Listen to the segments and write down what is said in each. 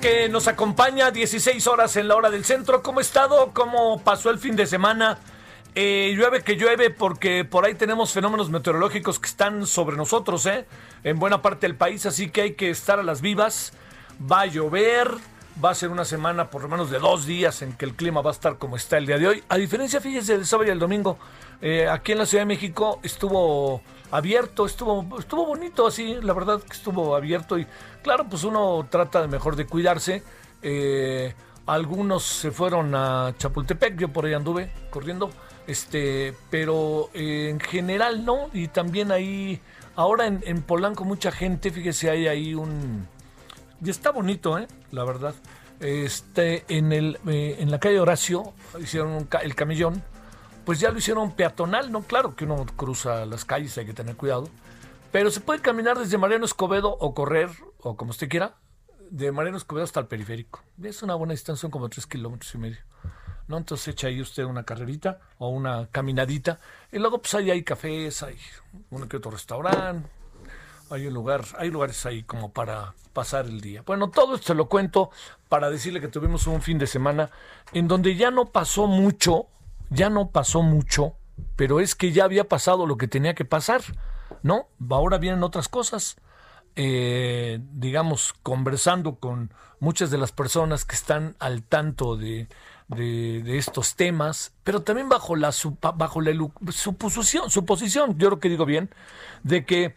Que nos acompaña 16 horas en la hora del centro. ¿Cómo ha estado? ¿Cómo pasó el fin de semana? Eh, llueve que llueve porque por ahí tenemos fenómenos meteorológicos que están sobre nosotros, ¿eh? En buena parte del país, así que hay que estar a las vivas. Va a llover, va a ser una semana por lo menos de dos días en que el clima va a estar como está el día de hoy. A diferencia, fíjese, del sábado y el domingo, eh, aquí en la Ciudad de México estuvo abierto, estuvo, estuvo bonito así, la verdad que estuvo abierto y claro, pues uno trata de mejor de cuidarse. Eh, algunos se fueron a Chapultepec, yo por ahí anduve corriendo, este, pero eh, en general no, y también ahí, ahora en, Polanco mucha gente, fíjese, hay ahí un... Y está bonito, ¿eh? La verdad. Este, en, el, eh, en la calle Horacio hicieron un ca- el camellón, pues ya lo hicieron peatonal, ¿no? Claro que uno cruza las calles, hay que tener cuidado. Pero se puede caminar desde Mariano Escobedo o correr, o como usted quiera, de Mariano Escobedo hasta el periférico. Es una buena distancia, son como tres kilómetros y medio. ¿no? Entonces echa ahí usted una carrerita o una caminadita. Y luego pues ahí hay cafés, hay uno que otro restaurante, hay un lugar, hay lugares ahí como para pasar el día. Bueno, todo esto lo cuento para decirle que tuvimos un fin de semana en donde ya no pasó mucho, ya no pasó mucho, pero es que ya había pasado lo que tenía que pasar, ¿no? Ahora vienen otras cosas. Eh, digamos, conversando con muchas de las personas que están al tanto de, de, estos temas, pero también bajo la, bajo la suposición, suposición, yo creo que digo bien, de que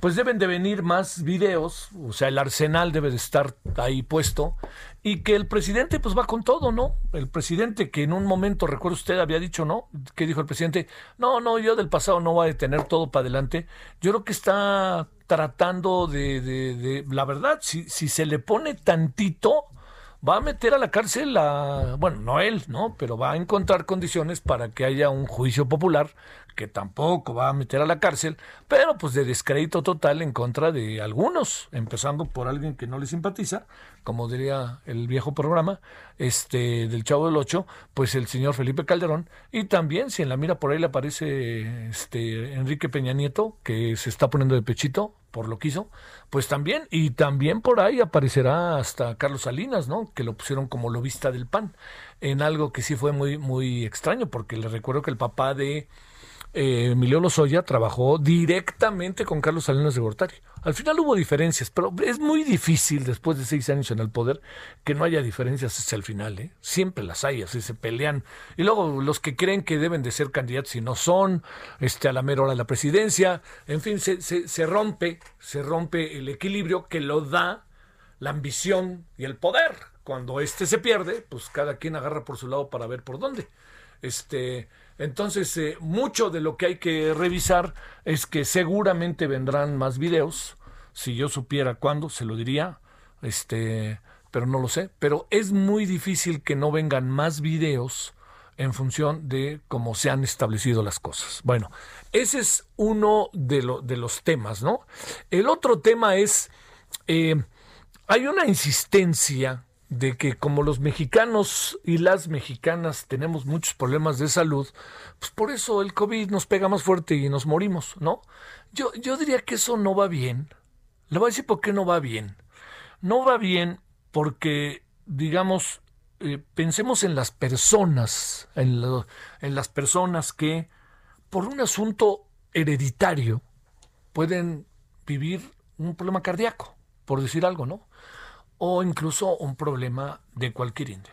pues deben de venir más videos, o sea, el arsenal debe de estar ahí puesto y que el presidente pues va con todo, ¿no? El presidente que en un momento, recuerda usted, había dicho, ¿no? Que dijo el presidente, no, no, yo del pasado no voy a detener todo para adelante. Yo creo que está tratando de, de, de la verdad, si, si se le pone tantito, va a meter a la cárcel a, bueno, no él, ¿no? Pero va a encontrar condiciones para que haya un juicio popular que tampoco va a meter a la cárcel, pero pues de descrédito total en contra de algunos, empezando por alguien que no le simpatiza, como diría el viejo programa, este del Chavo del Ocho, pues el señor Felipe Calderón, y también si en la mira por ahí le aparece este Enrique Peña Nieto, que se está poniendo de pechito por lo que hizo, pues también, y también por ahí aparecerá hasta Carlos Salinas, ¿no? Que lo pusieron como lobista del PAN, en algo que sí fue muy, muy extraño, porque le recuerdo que el papá de eh, Emilio Lozoya trabajó directamente con Carlos Salinas de Gortari. Al final hubo diferencias, pero es muy difícil después de seis años en el poder que no haya diferencias hasta el final. ¿eh? Siempre las hay, así se pelean. Y luego los que creen que deben de ser candidatos y no son, este, a la mera hora de la presidencia, en fin, se, se, rompe, se rompe el equilibrio que lo da la ambición y el poder. Cuando este se pierde, pues cada quien agarra por su lado para ver por dónde. Este, entonces, eh, mucho de lo que hay que revisar es que seguramente vendrán más videos. Si yo supiera cuándo, se lo diría. Este, pero no lo sé. Pero es muy difícil que no vengan más videos en función de cómo se han establecido las cosas. Bueno, ese es uno de, lo- de los temas, ¿no? El otro tema es, eh, hay una insistencia de que como los mexicanos y las mexicanas tenemos muchos problemas de salud, pues por eso el COVID nos pega más fuerte y nos morimos, ¿no? Yo, yo diría que eso no va bien. Le voy a decir por qué no va bien. No va bien porque digamos, eh, pensemos en las personas, en, en las personas que por un asunto hereditario pueden vivir un problema cardíaco, por decir algo, ¿no? O incluso un problema de cualquier indio.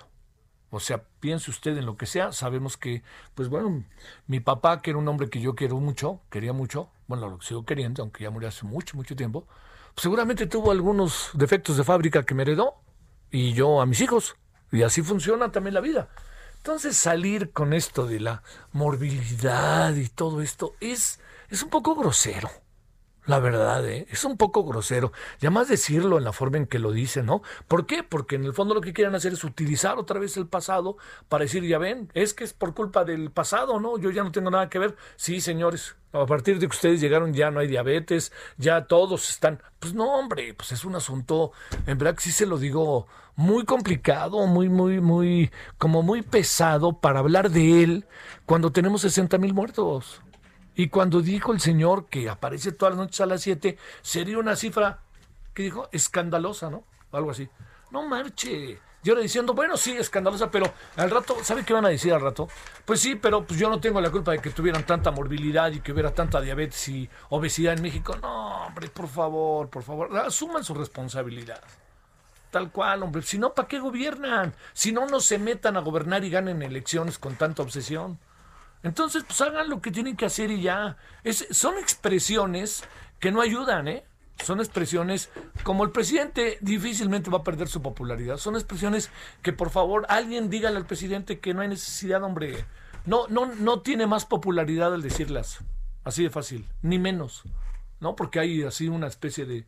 O sea, piense usted en lo que sea, sabemos que, pues bueno, mi papá, que era un hombre que yo quiero mucho, quería mucho, bueno, lo sigo queriendo, aunque ya murió hace mucho, mucho tiempo, seguramente tuvo algunos defectos de fábrica que me heredó, y yo a mis hijos. Y así funciona también la vida. Entonces salir con esto de la morbilidad y todo esto es, es un poco grosero. La verdad, ¿eh? es un poco grosero. Y además decirlo en la forma en que lo dice, ¿no? ¿Por qué? Porque en el fondo lo que quieren hacer es utilizar otra vez el pasado para decir, ya ven, es que es por culpa del pasado, ¿no? Yo ya no tengo nada que ver. Sí, señores, a partir de que ustedes llegaron ya no hay diabetes, ya todos están. Pues no, hombre, pues es un asunto, en verdad que sí se lo digo, muy complicado, muy, muy, muy, como muy pesado para hablar de él cuando tenemos 60 mil muertos. Y cuando dijo el señor que aparece todas las noches a las 7, sería una cifra, que dijo? Escandalosa, ¿no? Algo así. No marche. Y ahora diciendo, bueno, sí, escandalosa, pero al rato, ¿sabe qué van a decir al rato? Pues sí, pero pues yo no tengo la culpa de que tuvieran tanta morbilidad y que hubiera tanta diabetes y obesidad en México. No, hombre, por favor, por favor, asuman su responsabilidad. Tal cual, hombre. Si no, ¿para qué gobiernan? Si no, no se metan a gobernar y ganen elecciones con tanta obsesión. Entonces, pues hagan lo que tienen que hacer y ya. Es, son expresiones que no ayudan, ¿eh? Son expresiones, como el presidente difícilmente va a perder su popularidad, son expresiones que por favor alguien dígale al presidente que no hay necesidad, hombre. No, no, no tiene más popularidad al decirlas. Así de fácil, ni menos. ¿No? Porque hay así una especie de,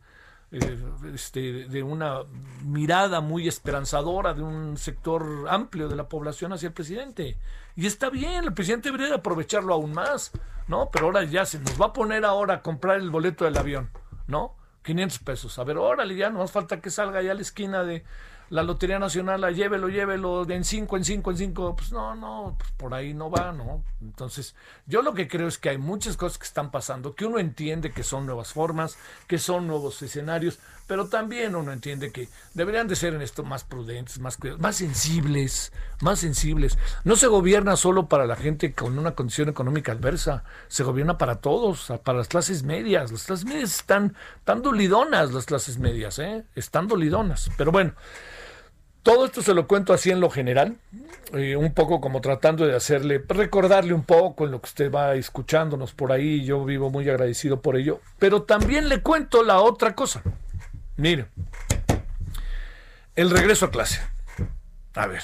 eh, este, de una mirada muy esperanzadora de un sector amplio de la población hacia el presidente. Y está bien, el presidente debería aprovecharlo aún más, ¿no? Pero ahora ya se nos va a poner ahora a comprar el boleto del avión, ¿no? 500 pesos. A ver, órale, ya no más falta que salga ya a la esquina de la Lotería Nacional, la llévelo, llévelo, de en cinco, en cinco, en cinco, pues no, no, pues por ahí no va, ¿no? Entonces, yo lo que creo es que hay muchas cosas que están pasando, que uno entiende que son nuevas formas, que son nuevos escenarios, pero también uno entiende que deberían de ser en esto más prudentes, más más sensibles, más sensibles. No se gobierna solo para la gente con una condición económica adversa, se gobierna para todos, para las clases medias. Las clases medias están tan dolidonas, las clases medias, ¿eh? Están dolidonas. Pero bueno, todo esto se lo cuento así en lo general, eh, un poco como tratando de hacerle, recordarle un poco en lo que usted va escuchándonos por ahí, yo vivo muy agradecido por ello, pero también le cuento la otra cosa. Mire, el regreso a clase. A ver,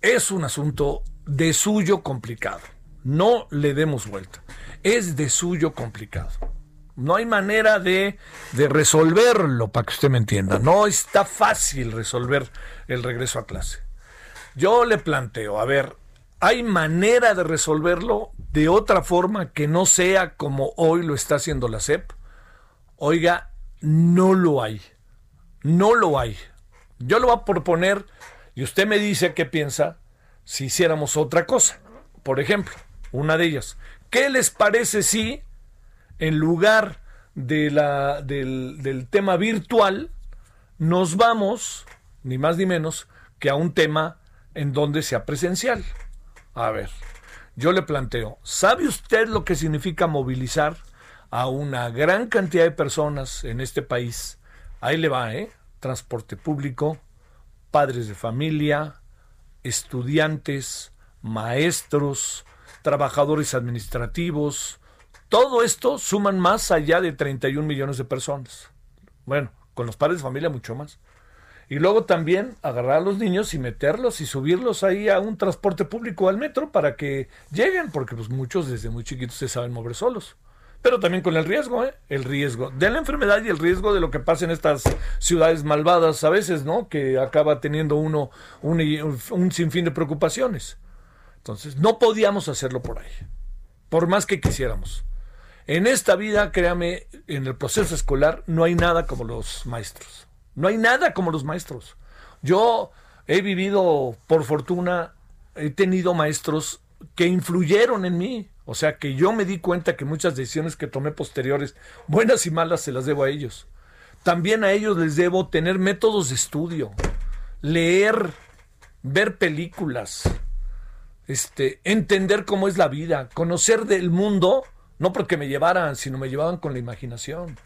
es un asunto de suyo complicado. No le demos vuelta. Es de suyo complicado. No hay manera de, resolverlo, para que usted me entienda. No está fácil resolver el regreso a clase. Yo le planteo, a ver, ¿hay manera de resolverlo de otra forma que no sea como hoy lo está haciendo la SEP? Oiga, no lo hay. No lo hay. Yo lo voy a proponer y usted me dice qué piensa si hiciéramos otra cosa. Por ejemplo, una de ellas. ¿Qué les parece si en lugar de la, del, del tema virtual, nos vamos, ni más ni menos, que a un tema en donde sea presencial. A ver, yo le planteo, ¿sabe usted lo que significa movilizar a una gran cantidad de personas en este país? Ahí le va, ¿eh? Transporte público, padres de familia, estudiantes, maestros, trabajadores administrativos, todo esto suman más allá de 31 millones de personas. Bueno, con los padres de familia mucho más. Y luego también agarrar a los niños y meterlos y subirlos ahí a un transporte público al metro para que lleguen, porque pues muchos desde muy chiquitos se saben mover solos. Pero también con el riesgo, ¿eh? El riesgo de la enfermedad y el riesgo de lo que pasa en estas ciudades malvadas a veces, ¿no? Que acaba teniendo uno un, un sinfín de preocupaciones. Entonces, no podíamos hacerlo por ahí, por más que quisiéramos. En esta vida, créame, en el proceso escolar no hay nada como los maestros. No hay nada como los maestros. Yo he vivido, por fortuna, he tenido maestros que influyeron en mí. O sea que yo me di cuenta que muchas decisiones que tomé posteriores, buenas y malas, se las debo a ellos. También a ellos les debo tener métodos de estudio. leer, ver películas, este, entender cómo es la vida, conocer del mundo, no porque me llevaran, sino me llevaban con la imaginación.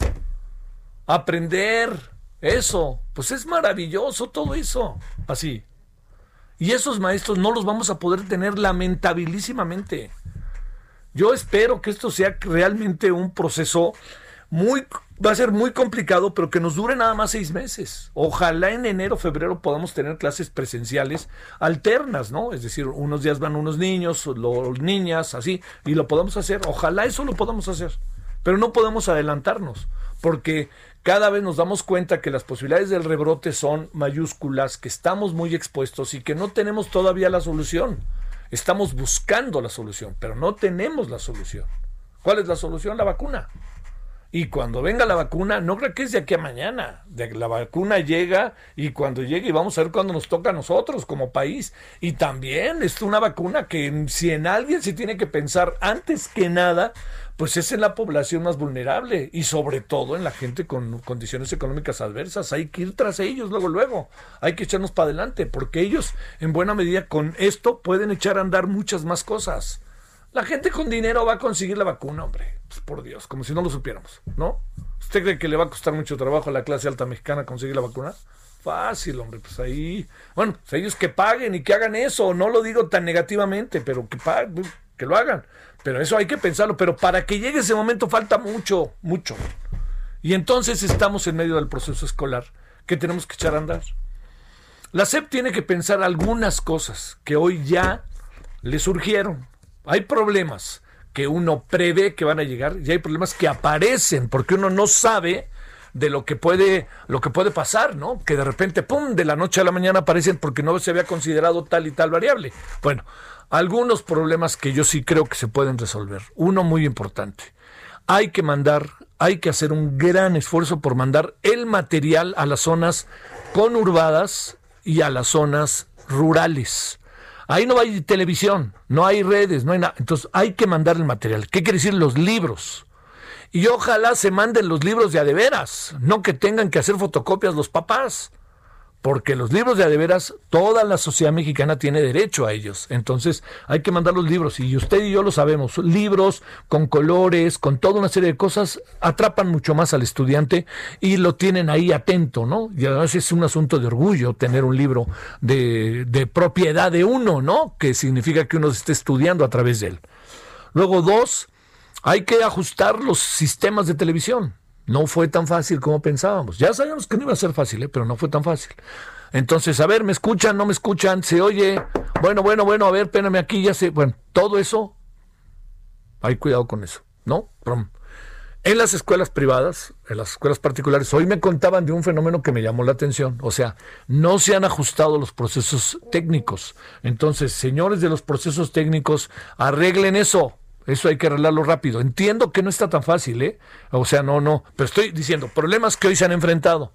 Aprender eso, pues es maravilloso todo eso, así. Y esos maestros no los vamos a poder tener lamentabilísimamente. Yo espero que esto sea realmente un proceso muy va a ser muy complicado, pero que nos dure nada más seis meses. Ojalá en enero, febrero podamos tener clases presenciales alternas, ¿no? Es decir, unos días van unos niños, los niñas, así, y lo podamos hacer. Ojalá eso lo podamos hacer. Pero no podemos adelantarnos, porque cada vez nos damos cuenta que las posibilidades del rebrote son mayúsculas, que estamos muy expuestos y que no tenemos todavía la solución. Estamos buscando la solución, pero no tenemos la solución. ¿Cuál es la solución? La vacuna. Y cuando venga la vacuna, no creo que es de aquí a mañana. La vacuna llega y cuando llegue, y vamos a ver cuándo nos toca a nosotros como país. Y también es una vacuna que si en alguien se tiene que pensar antes que nada, pues es en la población más vulnerable y sobre todo en la gente con condiciones económicas adversas. Hay que ir tras ellos luego, luego. Hay que echarnos para adelante porque ellos en buena medida con esto pueden echar a andar muchas más cosas. La gente con dinero va a conseguir la vacuna, hombre. Pues por Dios, como si no lo supiéramos, ¿no? ¿Usted cree que le va a costar mucho trabajo a la clase alta mexicana conseguir la vacuna? Fácil, hombre, pues ahí. Bueno, pues ellos que paguen y que hagan eso. No lo digo tan negativamente, pero que paguen, que lo hagan. Pero eso hay que pensarlo. Pero para que llegue ese momento falta mucho, mucho. Y entonces estamos en medio del proceso escolar que tenemos que echar a andar. La SEP tiene que pensar algunas cosas que hoy ya le surgieron hay problemas que uno prevé que van a llegar y hay problemas que aparecen porque uno no sabe de lo que puede lo que puede pasar, ¿no? Que de repente pum, de la noche a la mañana aparecen porque no se había considerado tal y tal variable. Bueno, algunos problemas que yo sí creo que se pueden resolver. Uno muy importante. Hay que mandar, hay que hacer un gran esfuerzo por mandar el material a las zonas conurbadas y a las zonas rurales. Ahí no hay televisión, no hay redes, no hay nada. Entonces hay que mandar el material. ¿Qué quiere decir los libros? Y ojalá se manden los libros de a de veras, no que tengan que hacer fotocopias los papás porque los libros de adeveras, toda la sociedad mexicana tiene derecho a ellos. Entonces hay que mandar los libros, y usted y yo lo sabemos, libros con colores, con toda una serie de cosas, atrapan mucho más al estudiante y lo tienen ahí atento, ¿no? Y además es un asunto de orgullo tener un libro de, de propiedad de uno, ¿no? Que significa que uno esté estudiando a través de él. Luego, dos, hay que ajustar los sistemas de televisión. No fue tan fácil como pensábamos. Ya sabíamos que no iba a ser fácil, ¿eh? pero no fue tan fácil. Entonces, a ver, ¿me escuchan? ¿No me escuchan? ¿Se oye? Bueno, bueno, bueno, a ver, péname aquí, ya sé. Bueno, todo eso, hay cuidado con eso, ¿no? En las escuelas privadas, en las escuelas particulares, hoy me contaban de un fenómeno que me llamó la atención. O sea, no se han ajustado los procesos técnicos. Entonces, señores de los procesos técnicos, arreglen eso. Eso hay que arreglarlo rápido. Entiendo que no está tan fácil, ¿eh? O sea, no, no. Pero estoy diciendo, problemas que hoy se han enfrentado.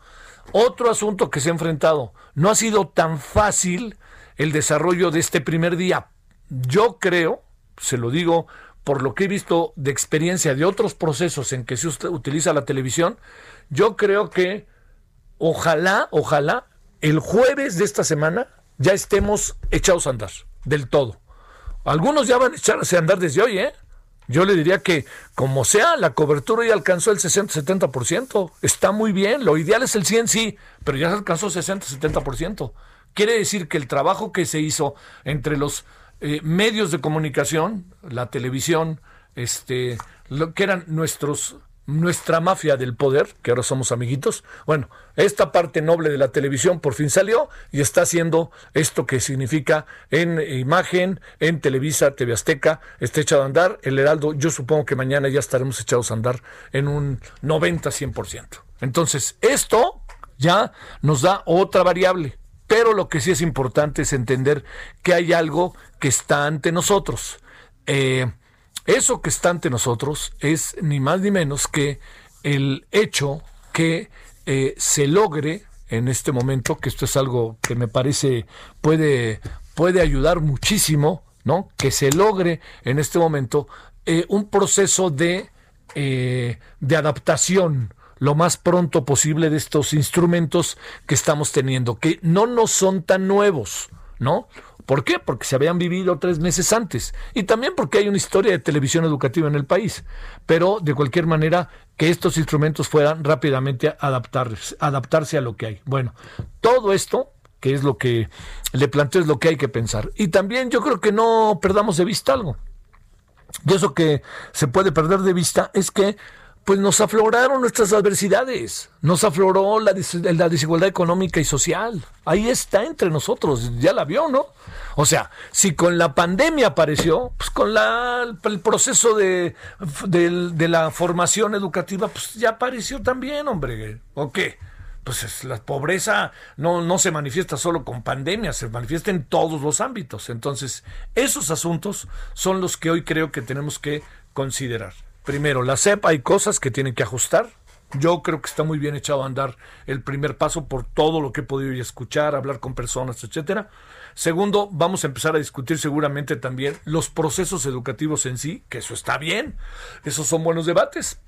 Otro asunto que se ha enfrentado. No ha sido tan fácil el desarrollo de este primer día. Yo creo, se lo digo por lo que he visto de experiencia de otros procesos en que se utiliza la televisión, yo creo que ojalá, ojalá, el jueves de esta semana ya estemos echados a andar del todo. Algunos ya van a echarse a andar desde hoy, ¿eh? Yo le diría que, como sea, la cobertura ya alcanzó el 60-70%. Está muy bien. Lo ideal es el 100, sí, pero ya se alcanzó 60-70%. Quiere decir que el trabajo que se hizo entre los eh, medios de comunicación, la televisión, este, lo que eran nuestros nuestra mafia del poder, que ahora somos amiguitos. Bueno, esta parte noble de la televisión por fin salió y está haciendo esto que significa en imagen, en Televisa, TV Azteca, está echado a andar. El Heraldo, yo supongo que mañana ya estaremos echados a andar en un 90-100%. Entonces, esto ya nos da otra variable. Pero lo que sí es importante es entender que hay algo que está ante nosotros. Eh, eso que está ante nosotros es ni más ni menos que el hecho que eh, se logre en este momento, que esto es algo que me parece puede, puede ayudar muchísimo, ¿no? Que se logre en este momento eh, un proceso de, eh, de adaptación lo más pronto posible de estos instrumentos que estamos teniendo, que no nos son tan nuevos, ¿no? ¿Por qué? Porque se habían vivido tres meses antes y también porque hay una historia de televisión educativa en el país. Pero de cualquier manera, que estos instrumentos puedan rápidamente adaptarse, adaptarse a lo que hay. Bueno, todo esto que es lo que le planteo, es lo que hay que pensar. Y también yo creo que no perdamos de vista algo. Y eso que se puede perder de vista es que pues nos afloraron nuestras adversidades, nos afloró la, la, desigualdad económica y social. Ahí está entre nosotros, ya la vio, ¿no? O sea, si con la pandemia apareció, pues con la, el proceso de, de, la formación educativa, pues ya apareció también, hombre. ¿O qué? Pues la pobreza no, no se manifiesta solo con pandemia, se manifiesta en todos los ámbitos. Entonces, esos asuntos son los que hoy creo que tenemos que considerar. Primero, la CEP hay cosas que tienen que ajustar. Yo creo que está muy bien echado a andar el primer paso por todo lo que he podido escuchar, hablar con personas, etcétera. Segundo, vamos a empezar a discutir seguramente también los procesos educativos en sí, que eso está bien. Esos son buenos debates,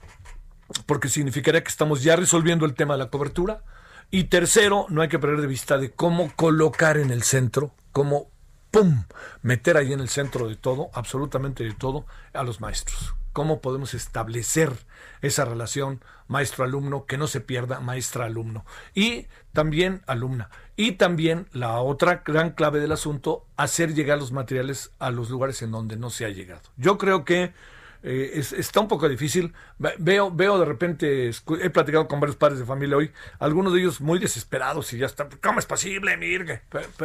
porque significaría que estamos ya resolviendo el tema de la cobertura. Y tercero, no hay que perder de vista de cómo colocar en el centro, cómo ¡pum! meter ahí en el centro de todo, absolutamente de todo, a los maestros cómo podemos establecer esa relación maestro-alumno, que no se pierda maestra-alumno. Y también alumna. Y también la otra gran clave del asunto, hacer llegar los materiales a los lugares en donde no se ha llegado. Yo creo que eh, está un poco difícil. Veo, veo de repente, he platicado con varios padres de familia hoy, algunos de ellos muy desesperados y ya están, ¿cómo es posible, Mirgue?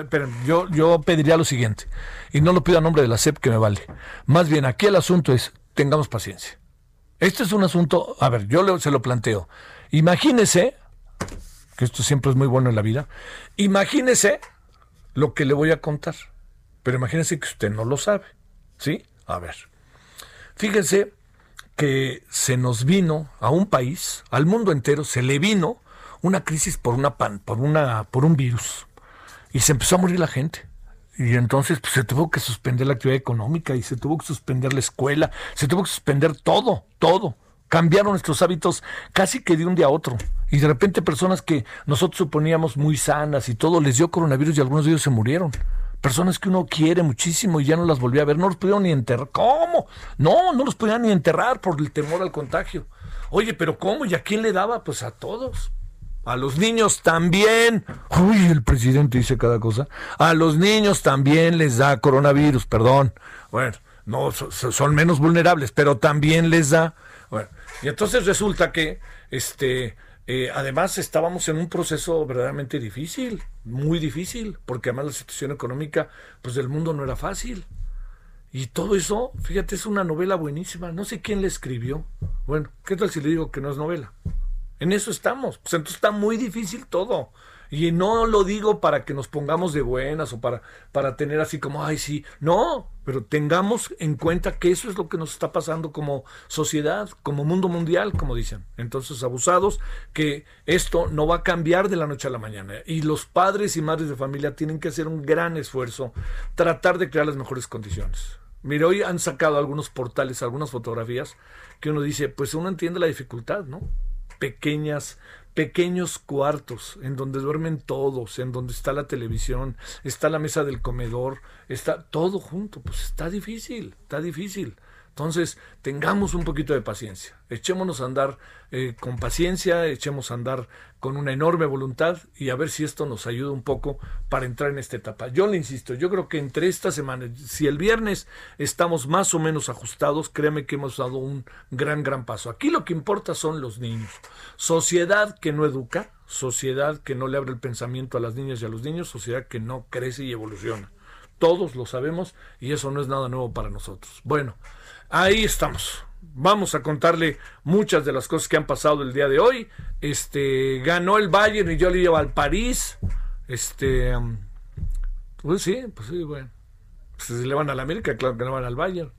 Pero, yo, yo pediría lo siguiente, y no lo pido a nombre de la SEP que me vale. Más bien, aquí el asunto es, tengamos paciencia. Este es un asunto, a ver, yo se lo planteo. Imagínese, que esto siempre es muy bueno en la vida, imagínese lo que le voy a contar. Pero imagínese que usted no lo sabe. ¿Sí? A ver. Fíjese que se nos vino a un país, al mundo entero, se le vino una crisis por una pan, por una, por un virus. Y se empezó a morir la gente. Y entonces pues, se tuvo que suspender la actividad económica y se tuvo que suspender la escuela, se tuvo que suspender todo, todo. Cambiaron nuestros hábitos casi que de un día a otro. Y de repente personas que nosotros suponíamos muy sanas y todo, les dio coronavirus y algunos de ellos se murieron. Personas que uno quiere muchísimo y ya no las volvió a ver, no los pudieron ni enterrar. ¿Cómo? No, no los podían ni enterrar por el temor al contagio. Oye, pero ¿cómo? ¿Y a quién le daba? Pues a todos. A los niños también. Uy, el presidente dice cada cosa. A los niños también les da coronavirus, perdón. Bueno, no son menos vulnerables, pero también les da. Bueno, y entonces resulta que este eh, además estábamos en un proceso verdaderamente difícil, muy difícil, porque además la situación económica pues del mundo no era fácil. Y todo eso, fíjate, es una novela buenísima. No sé quién la escribió. Bueno, ¿qué tal si le digo que no es novela? En eso estamos. Pues entonces está muy difícil todo. Y no lo digo para que nos pongamos de buenas o para, para tener así como, ay, sí. No, pero tengamos en cuenta que eso es lo que nos está pasando como sociedad, como mundo mundial, como dicen. Entonces, abusados, que esto no va a cambiar de la noche a la mañana. Y los padres y madres de familia tienen que hacer un gran esfuerzo, tratar de crear las mejores condiciones. Mire, hoy han sacado algunos portales, algunas fotografías, que uno dice, pues uno entiende la dificultad, ¿no? pequeñas pequeños cuartos en donde duermen todos, en donde está la televisión, está la mesa del comedor, está todo junto, pues está difícil, está difícil. Entonces, tengamos un poquito de paciencia, echémonos a andar eh, con paciencia, echemos a andar con una enorme voluntad y a ver si esto nos ayuda un poco para entrar en esta etapa. Yo le insisto, yo creo que entre esta semana, si el viernes estamos más o menos ajustados, créeme que hemos dado un gran, gran paso. Aquí lo que importa son los niños. Sociedad que no educa, sociedad que no le abre el pensamiento a las niñas y a los niños, sociedad que no crece y evoluciona. Todos lo sabemos y eso no es nada nuevo para nosotros. Bueno, ahí estamos. Vamos a contarle muchas de las cosas que han pasado el día de hoy. Este ganó el Bayern y yo le llevo al París. Este pues sí, pues sí, bueno. Pues si le van a la América, claro que no van al Bayern.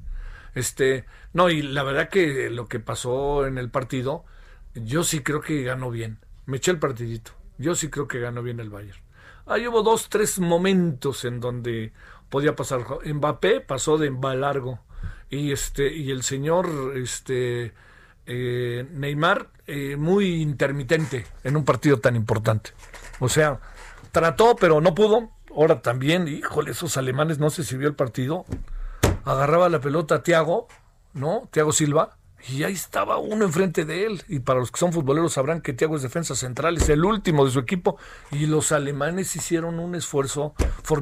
Este, no, y la verdad que lo que pasó en el partido, yo sí creo que ganó bien. Me eché el partidito. Yo sí creo que ganó bien el Bayern. Ahí hubo dos, tres momentos en donde podía pasar. Mbappé pasó de largo y este y el señor este eh, Neymar eh, muy intermitente en un partido tan importante. O sea, trató, pero no pudo. Ahora también, híjole, esos alemanes no se sirvió el partido. Agarraba la pelota Thiago, ¿no? Thiago Silva y ahí estaba uno enfrente de él. Y para los que son futboleros sabrán que Thiago es defensa central, es el último de su equipo. Y los alemanes hicieron un esfuerzo.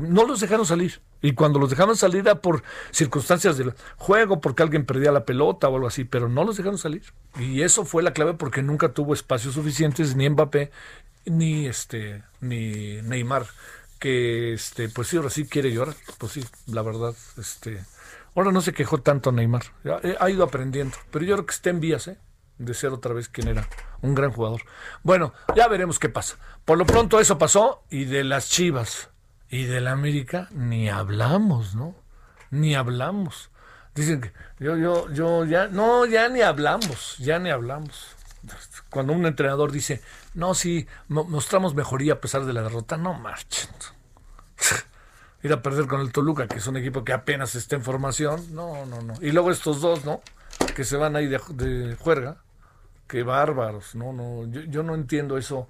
No los dejaron salir. Y cuando los dejaron salir era por circunstancias del juego, porque alguien perdía la pelota o algo así, pero no los dejaron salir. Y eso fue la clave porque nunca tuvo espacios suficientes ni Mbappé ni este ni Neymar que este pues sí ahora sí quiere llorar, pues sí, la verdad, este Ahora no se quejó tanto Neymar. Eh, ha ido aprendiendo. Pero yo creo que está en vías, ¿eh? De ser otra vez quien era. Un gran jugador. Bueno, ya veremos qué pasa. Por lo pronto eso pasó. Y de las Chivas y de la América ni hablamos, ¿no? Ni hablamos. Dicen que yo, yo, yo, ya, no, ya ni hablamos, ya ni hablamos. Cuando un entrenador dice, no, sí, mostramos mejoría a pesar de la derrota, no marchen ir a perder con el Toluca, que es un equipo que apenas está en formación. No, no, no. Y luego estos dos, ¿no? Que se van ahí de, de juerga. Qué bárbaros. No, no. Yo, no entiendo eso.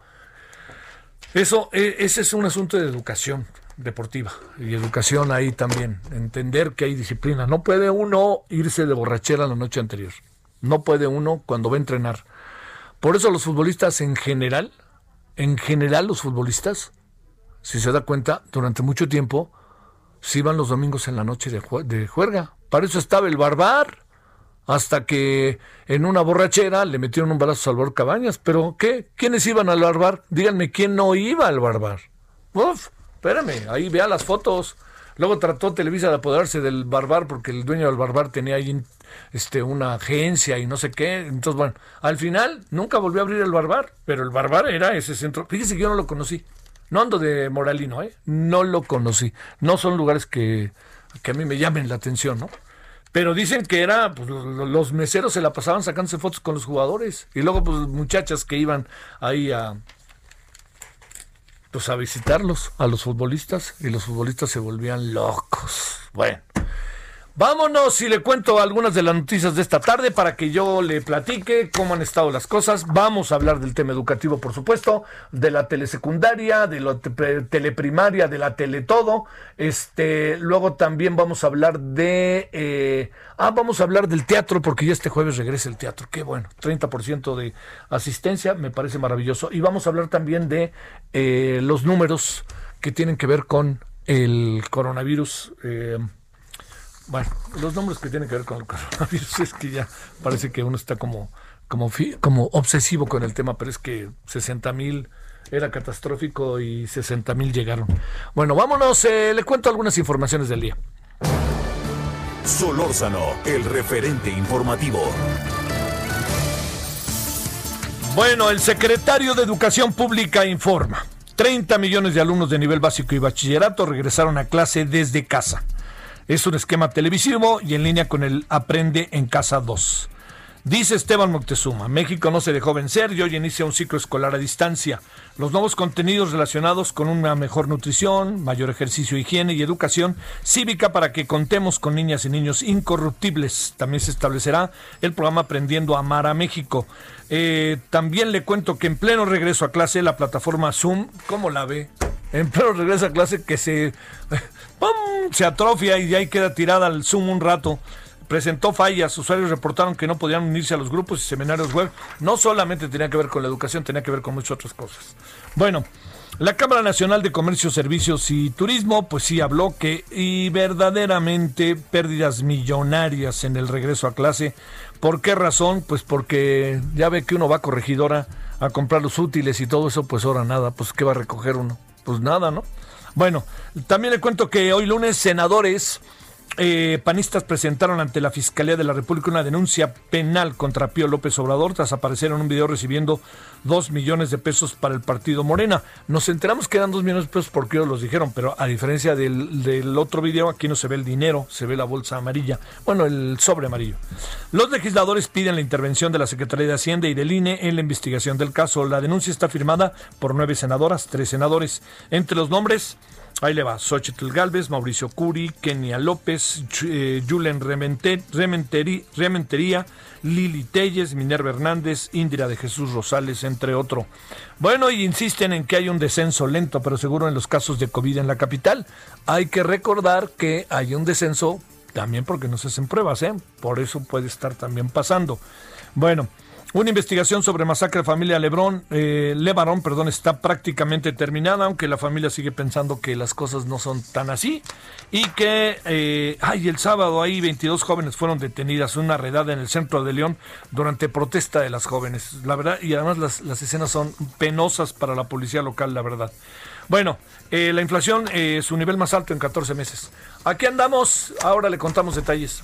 Eso, e, ese es un asunto de educación deportiva y educación ahí también. Entender que hay disciplina. No puede uno irse de borrachera la noche anterior. No puede uno cuando va a entrenar. Por eso los futbolistas en general, en general los futbolistas, si se da cuenta, durante mucho tiempo se iban los domingos en la noche de, juerga. Para eso estaba el barbar. Hasta que en una borrachera le metieron un balazo a Salvador Cabañas. Pero, ¿qué? ¿Quiénes iban al barbar? Díganme, ¿quién no iba al barbar? Uf, espérame, ahí vea las fotos. Luego trató Televisa de apoderarse del barbar porque el dueño del barbar tenía ahí este, una agencia y no sé qué. Entonces, bueno, al final nunca volvió a abrir el barbar, pero el barbar era ese centro. Fíjese que yo no lo conocí. No ando de moralino, ¿eh? No lo conocí. No son lugares que, a mí me llamen la atención, ¿no? Pero dicen que era, pues los meseros se la pasaban sacándose fotos con los jugadores. Y luego, pues muchachas que iban ahí a, pues a visitarlos, a los futbolistas, y los futbolistas se volvían locos. Bueno. Vámonos y le cuento algunas de las noticias de esta tarde para que yo le platique cómo han estado las cosas. Vamos a hablar del tema educativo, por supuesto, de la telesecundaria, de la teleprimaria, de la teletodo. Este, luego también vamos a hablar de eh, ah, vamos a hablar del teatro porque ya este jueves regresa el teatro. Qué bueno, 30% de asistencia, me parece maravilloso. Y vamos a hablar también de eh, los números que tienen que ver con el coronavirus. Eh, bueno, los nombres que tienen que ver con el coronavirus es que ya parece que uno está como, como, como obsesivo con el tema, pero es que 60 mil era catastrófico y 60 mil llegaron. Bueno, vámonos, eh, le cuento algunas informaciones del día. Solórzano, el referente informativo. Bueno, el secretario de Educación Pública informa. 30 millones de alumnos de nivel básico y bachillerato regresaron a clase desde casa. Es un esquema televisivo y en línea con el Aprende en Casa 2. Dice Esteban Moctezuma, México no se dejó vencer y hoy inicia un ciclo escolar a distancia. Los nuevos contenidos relacionados con una mejor nutrición, mayor ejercicio, higiene y educación cívica para que contemos con niñas y niños incorruptibles. También se establecerá el programa Aprendiendo a Amar a México. Eh, también le cuento que en pleno regreso a clase la plataforma Zoom, ¿cómo la ve? En pleno regreso a clase que se se atrofia y ahí queda tirada al Zoom un rato. Presentó fallas, usuarios reportaron que no podían unirse a los grupos y seminarios web. No solamente tenía que ver con la educación, tenía que ver con muchas otras cosas. Bueno, la Cámara Nacional de Comercio, Servicios y Turismo, pues sí habló que y verdaderamente pérdidas millonarias en el regreso a clase. ¿Por qué razón? Pues porque ya ve que uno va a corregidora a comprar los útiles y todo eso, pues ahora nada, pues ¿qué va a recoger uno? Pues nada, ¿no? Bueno, también le cuento que hoy lunes senadores eh, panistas presentaron ante la Fiscalía de la República una denuncia penal contra Pío López Obrador tras aparecer en un video recibiendo dos millones de pesos para el partido Morena. Nos enteramos que eran dos millones de pesos porque ellos los dijeron, pero a diferencia del, del otro video, aquí no se ve el dinero, se ve la bolsa amarilla, bueno, el sobre amarillo. Los legisladores piden la intervención de la Secretaría de Hacienda y del INE en la investigación del caso. La denuncia está firmada por nueve senadoras, tres senadores. Entre los nombres Ahí le va, Xochitl Galvez, Mauricio Curi, Kenia López, eh, Julen Rementería, Lili Telles, Minerva Hernández, Indira de Jesús Rosales, entre otros. Bueno, y insisten en que hay un descenso lento, pero seguro en los casos de COVID en la capital. Hay que recordar que hay un descenso también porque no se hacen pruebas, ¿eh? Por eso puede estar también pasando. Bueno, una investigación sobre masacre de familia Lebrón, eh, Levarón, perdón, está prácticamente terminada, aunque la familia sigue pensando que las cosas no son tan así. Y que, eh, ay, el sábado ahí 22 jóvenes fueron detenidas, una redada en el centro de León durante protesta de las jóvenes. La verdad, y además las, escenas son penosas para la policía local, la verdad. Bueno, eh, la inflación, es su nivel más alto en 14 meses. Aquí andamos, ahora le contamos detalles.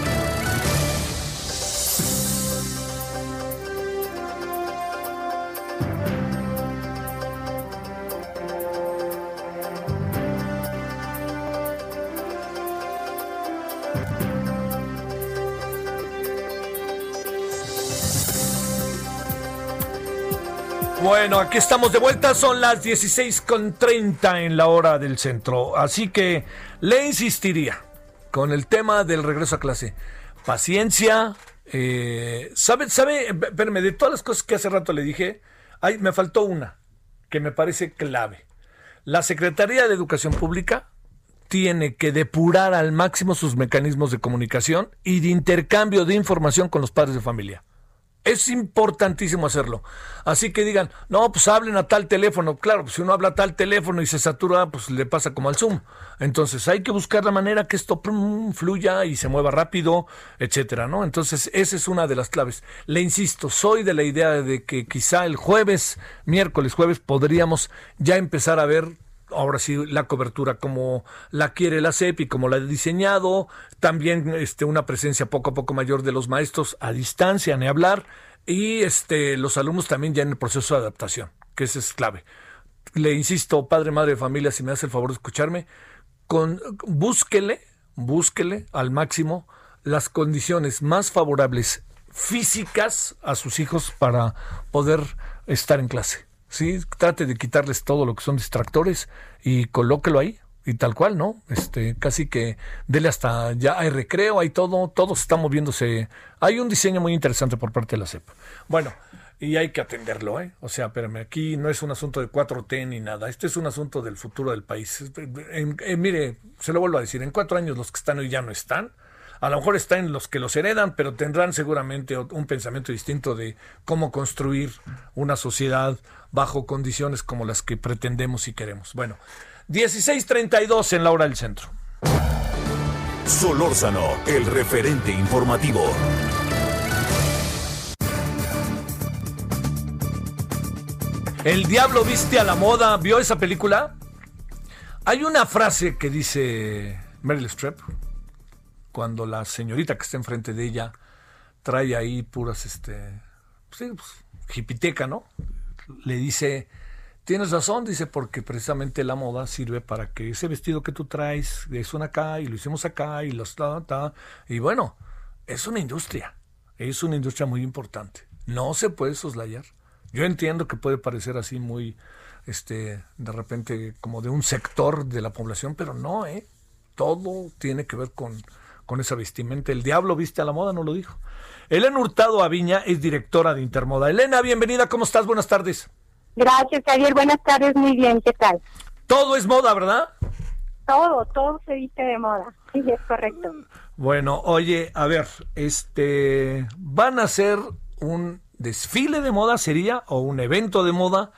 Bueno, aquí estamos de vuelta, son las 16.30 en la hora del centro, así que le insistiría con el tema del regreso a clase. Paciencia, eh, ¿sabe, sabe, espérame, de todas las cosas que hace rato le dije, ay, me faltó una que me parece clave. La Secretaría de Educación Pública tiene que depurar al máximo sus mecanismos de comunicación y de intercambio de información con los padres de familia. Es importantísimo hacerlo. Así que digan, no, pues hablen a tal teléfono. Claro, pues si uno habla a tal teléfono y se satura, pues le pasa como al Zoom. Entonces hay que buscar la manera que esto fluya y se mueva rápido, etcétera, ¿no? Entonces esa es una de las claves. Le insisto, soy de la idea de que quizá el jueves, miércoles, jueves, podríamos ya empezar a ver ahora sí la cobertura como la quiere la CEP y como la ha diseñado, también este, una presencia poco a poco mayor de los maestros a distancia, ni hablar, y este, los alumnos también ya en el proceso de adaptación, que ese es clave. Le insisto, padre, madre de familia, si me hace el favor de escucharme, con, búsquele, búsquele al máximo las condiciones más favorables físicas a sus hijos para poder estar en clase Sí, trate de quitarles todo lo que son distractores y colóquelo ahí y tal cual, ¿no? Este, casi que dele hasta ya hay recreo, hay todo, todo se está moviéndose. Hay un diseño muy interesante por parte de la CEP. Bueno, y hay que atenderlo, ¿eh? O sea, espérame, aquí no es un asunto de 4T ni nada, este es un asunto del futuro del país. mire, se lo vuelvo a decir, en cuatro años los que están hoy ya no están a lo mejor está en los que los heredan, pero tendrán seguramente un pensamiento distinto de cómo construir una sociedad bajo condiciones como las que pretendemos y queremos. Bueno, 16:32 en la hora del centro. Solórzano, el referente informativo. El diablo viste a la moda, ¿vio esa película? Hay una frase que dice Meryl Streep cuando la señorita que está enfrente de ella trae ahí puras, este, pues, jipiteca, ¿no? Le dice, tienes razón, dice, porque precisamente la moda sirve para que ese vestido que tú traes es una acá y lo hicimos acá y los ta, ta. Y bueno, es una industria, es una industria muy importante. No se puede soslayar. Yo entiendo que puede parecer así muy, este, de repente como de un sector de la población, pero no, ¿eh? Todo tiene que ver con, con esa vestimenta. El diablo viste a la moda, no lo dijo. Elena Hurtado Aviña es directora de Intermoda. Elena, bienvenida, ¿cómo estás? Buenas tardes. Gracias, Javier. Buenas tardes, muy bien, ¿qué tal? Todo es moda, ¿verdad? Todo, todo se viste de moda. Sí, es correcto. Bueno, oye, a ver, este, ¿van a hacer un desfile de moda, sería, o un evento de moda?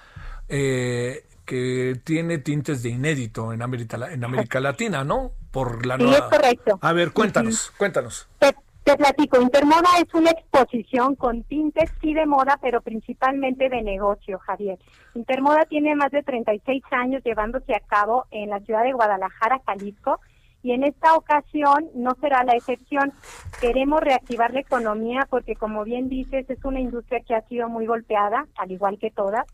Eh, que tiene tintes de inédito en América, en América Latina, ¿no? Por la sí, es correcto. A ver, cuéntanos, cuéntanos. Te, platico, Intermoda es una exposición con tintes sí de moda, pero principalmente de negocio, Javier. Intermoda tiene más de 36 años llevándose a cabo en la ciudad de Guadalajara, Jalisco, y en esta ocasión no será la excepción. Queremos reactivar la economía porque, como bien dices, es una industria que ha sido muy golpeada, al igual que todas,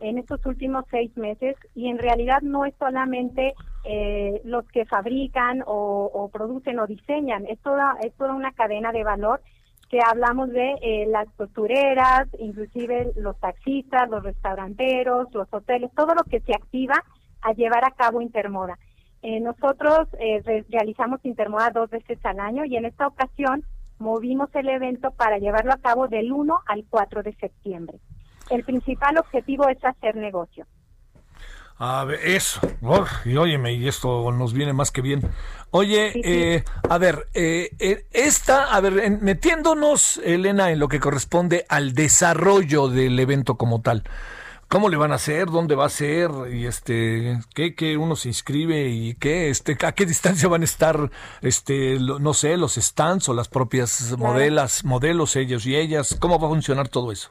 en estos últimos seis meses y en realidad no es solamente eh, los que fabrican o, producen o diseñan, es toda, es toda una cadena de valor que hablamos de eh, las costureras, inclusive los taxistas, los restauranteros, los hoteles, todo lo que se activa a llevar a cabo Intermoda. Eh, nosotros realizamos Intermoda dos veces al año y en esta ocasión movimos el evento para llevarlo a cabo del 1 al 4 de septiembre. El principal objetivo es hacer negocio. A ver, eso. y óyeme, y esto nos viene más que bien. Oye, eh, a ver, eh, eh, esta, a ver, metiéndonos, Elena, en lo que corresponde al desarrollo del evento como tal. ¿Cómo le van a hacer? ¿Dónde va a ser? Y este, ¿qué, qué uno se inscribe? ¿Y qué, este, a qué distancia van a estar, este, no sé, los stands o las propias modelas, modelos, ellos y ellas? ¿Cómo va a funcionar todo eso?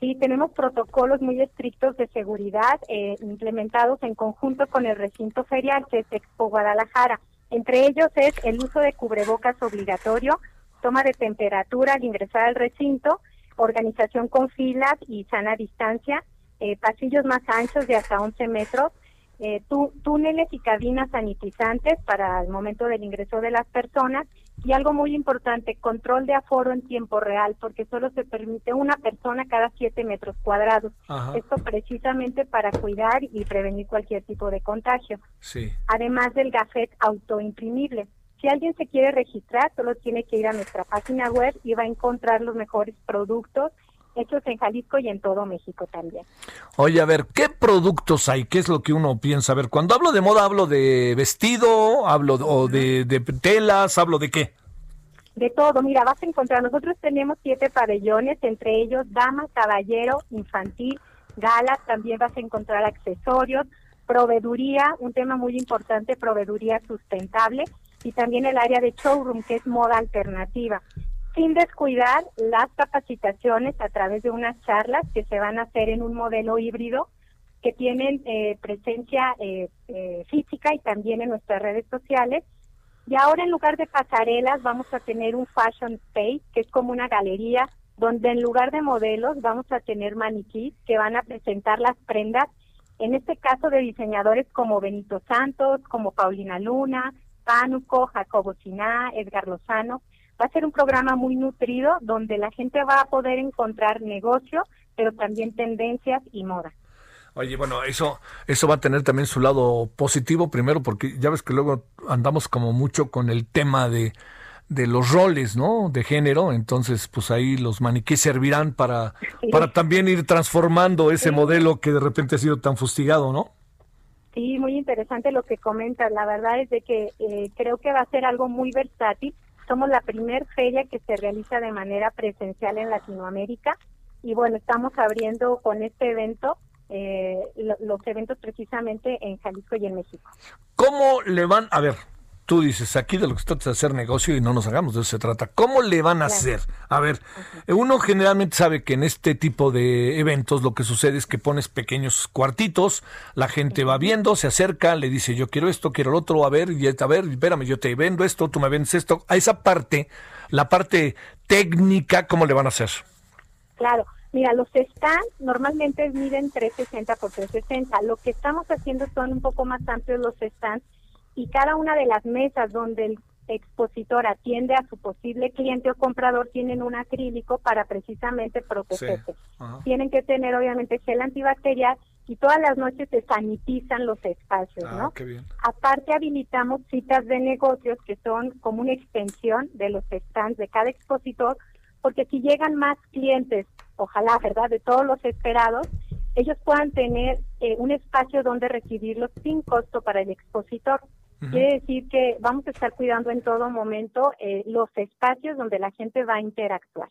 Sí, tenemos protocolos muy estrictos de seguridad eh, implementados en conjunto con el recinto ferial que es Expo Guadalajara. Entre ellos es el uso de cubrebocas obligatorio, toma de temperatura al ingresar al recinto, organización con filas y sana distancia, eh, pasillos más anchos de hasta 11 metros, eh, túneles y cabinas sanitizantes para el momento del ingreso de las personas y algo muy importante, control de aforo en tiempo real, porque solo se permite una persona cada siete metros cuadrados. Esto precisamente para cuidar y prevenir cualquier tipo de contagio. Sí. Además del gafet autoimprimible. Si alguien se quiere registrar, solo tiene que ir a nuestra página web y va a encontrar los mejores productos hechos en Jalisco y en todo México también. Oye, a ver, ¿qué productos hay? ¿Qué es lo que uno piensa? A ver, cuando hablo de moda, hablo de vestido, hablo de, de, telas, hablo de qué? De todo, mira, vas a encontrar, nosotros tenemos siete pabellones, entre ellos dama, caballero, infantil, gala, también vas a encontrar accesorios, proveeduría, un tema muy importante, proveeduría sustentable, y también el área de showroom, que es moda alternativa sin descuidar las capacitaciones a través de unas charlas que se van a hacer en un modelo híbrido que tienen eh, presencia eh, eh, física y también en nuestras redes sociales. Y ahora en lugar de pasarelas vamos a tener un fashion space, que es como una galería donde en lugar de modelos vamos a tener maniquís que van a presentar las prendas, en este caso de diseñadores como Benito Santos, como Paulina Luna, Pánuco, Jacobo Siná, Edgar Lozano, Va a ser un programa muy nutrido donde la gente va a poder encontrar negocio, pero también tendencias y moda. Oye, bueno, eso, eso va a tener también su lado positivo, primero porque ya ves que luego andamos como mucho con el tema de, de los roles, ¿no? De género, entonces pues ahí los maniquíes servirán para, para también ir transformando ese modelo que de repente ha sido tan fustigado, ¿no? Sí, muy interesante lo que comentas. La verdad es de que eh, creo que va a ser algo muy versátil somos la primer feria que se realiza de manera presencial en Latinoamérica y bueno, estamos abriendo con este evento eh, los eventos precisamente en Jalisco y en México. ¿Cómo le van, a ver, tú dices, aquí de lo que se trata es hacer negocio y no nos hagamos, de eso se trata. ¿Cómo le van a hacer? A ver, uno generalmente sabe que en este tipo de eventos lo que sucede es que pones pequeños cuartitos, la gente va viendo, se acerca, le dice, yo quiero esto, quiero lo otro, a ver, y a ver, espérame, yo te vendo esto, tú me vendes esto. A esa parte, la parte técnica, ¿cómo le van a hacer? Claro. Mira, los stands normalmente miden 360 por 360. Lo que estamos haciendo son un poco más amplios los stands y cada una de las mesas donde el expositor atiende a su posible cliente o comprador tienen un acrílico para precisamente protegerse. Tienen que tener obviamente gel antibacterial y todas las noches se sanitizan los espacios, ah, ¿no? Aparte habilitamos citas de negocios que son como una extensión de los stands de cada expositor, porque si llegan más clientes, ojalá, ¿verdad? De todos los esperados, ellos puedan tener eh, un espacio donde recibirlos sin costo para el expositor. Quiere decir que vamos a estar cuidando en todo momento eh, los espacios donde la gente va a interactuar.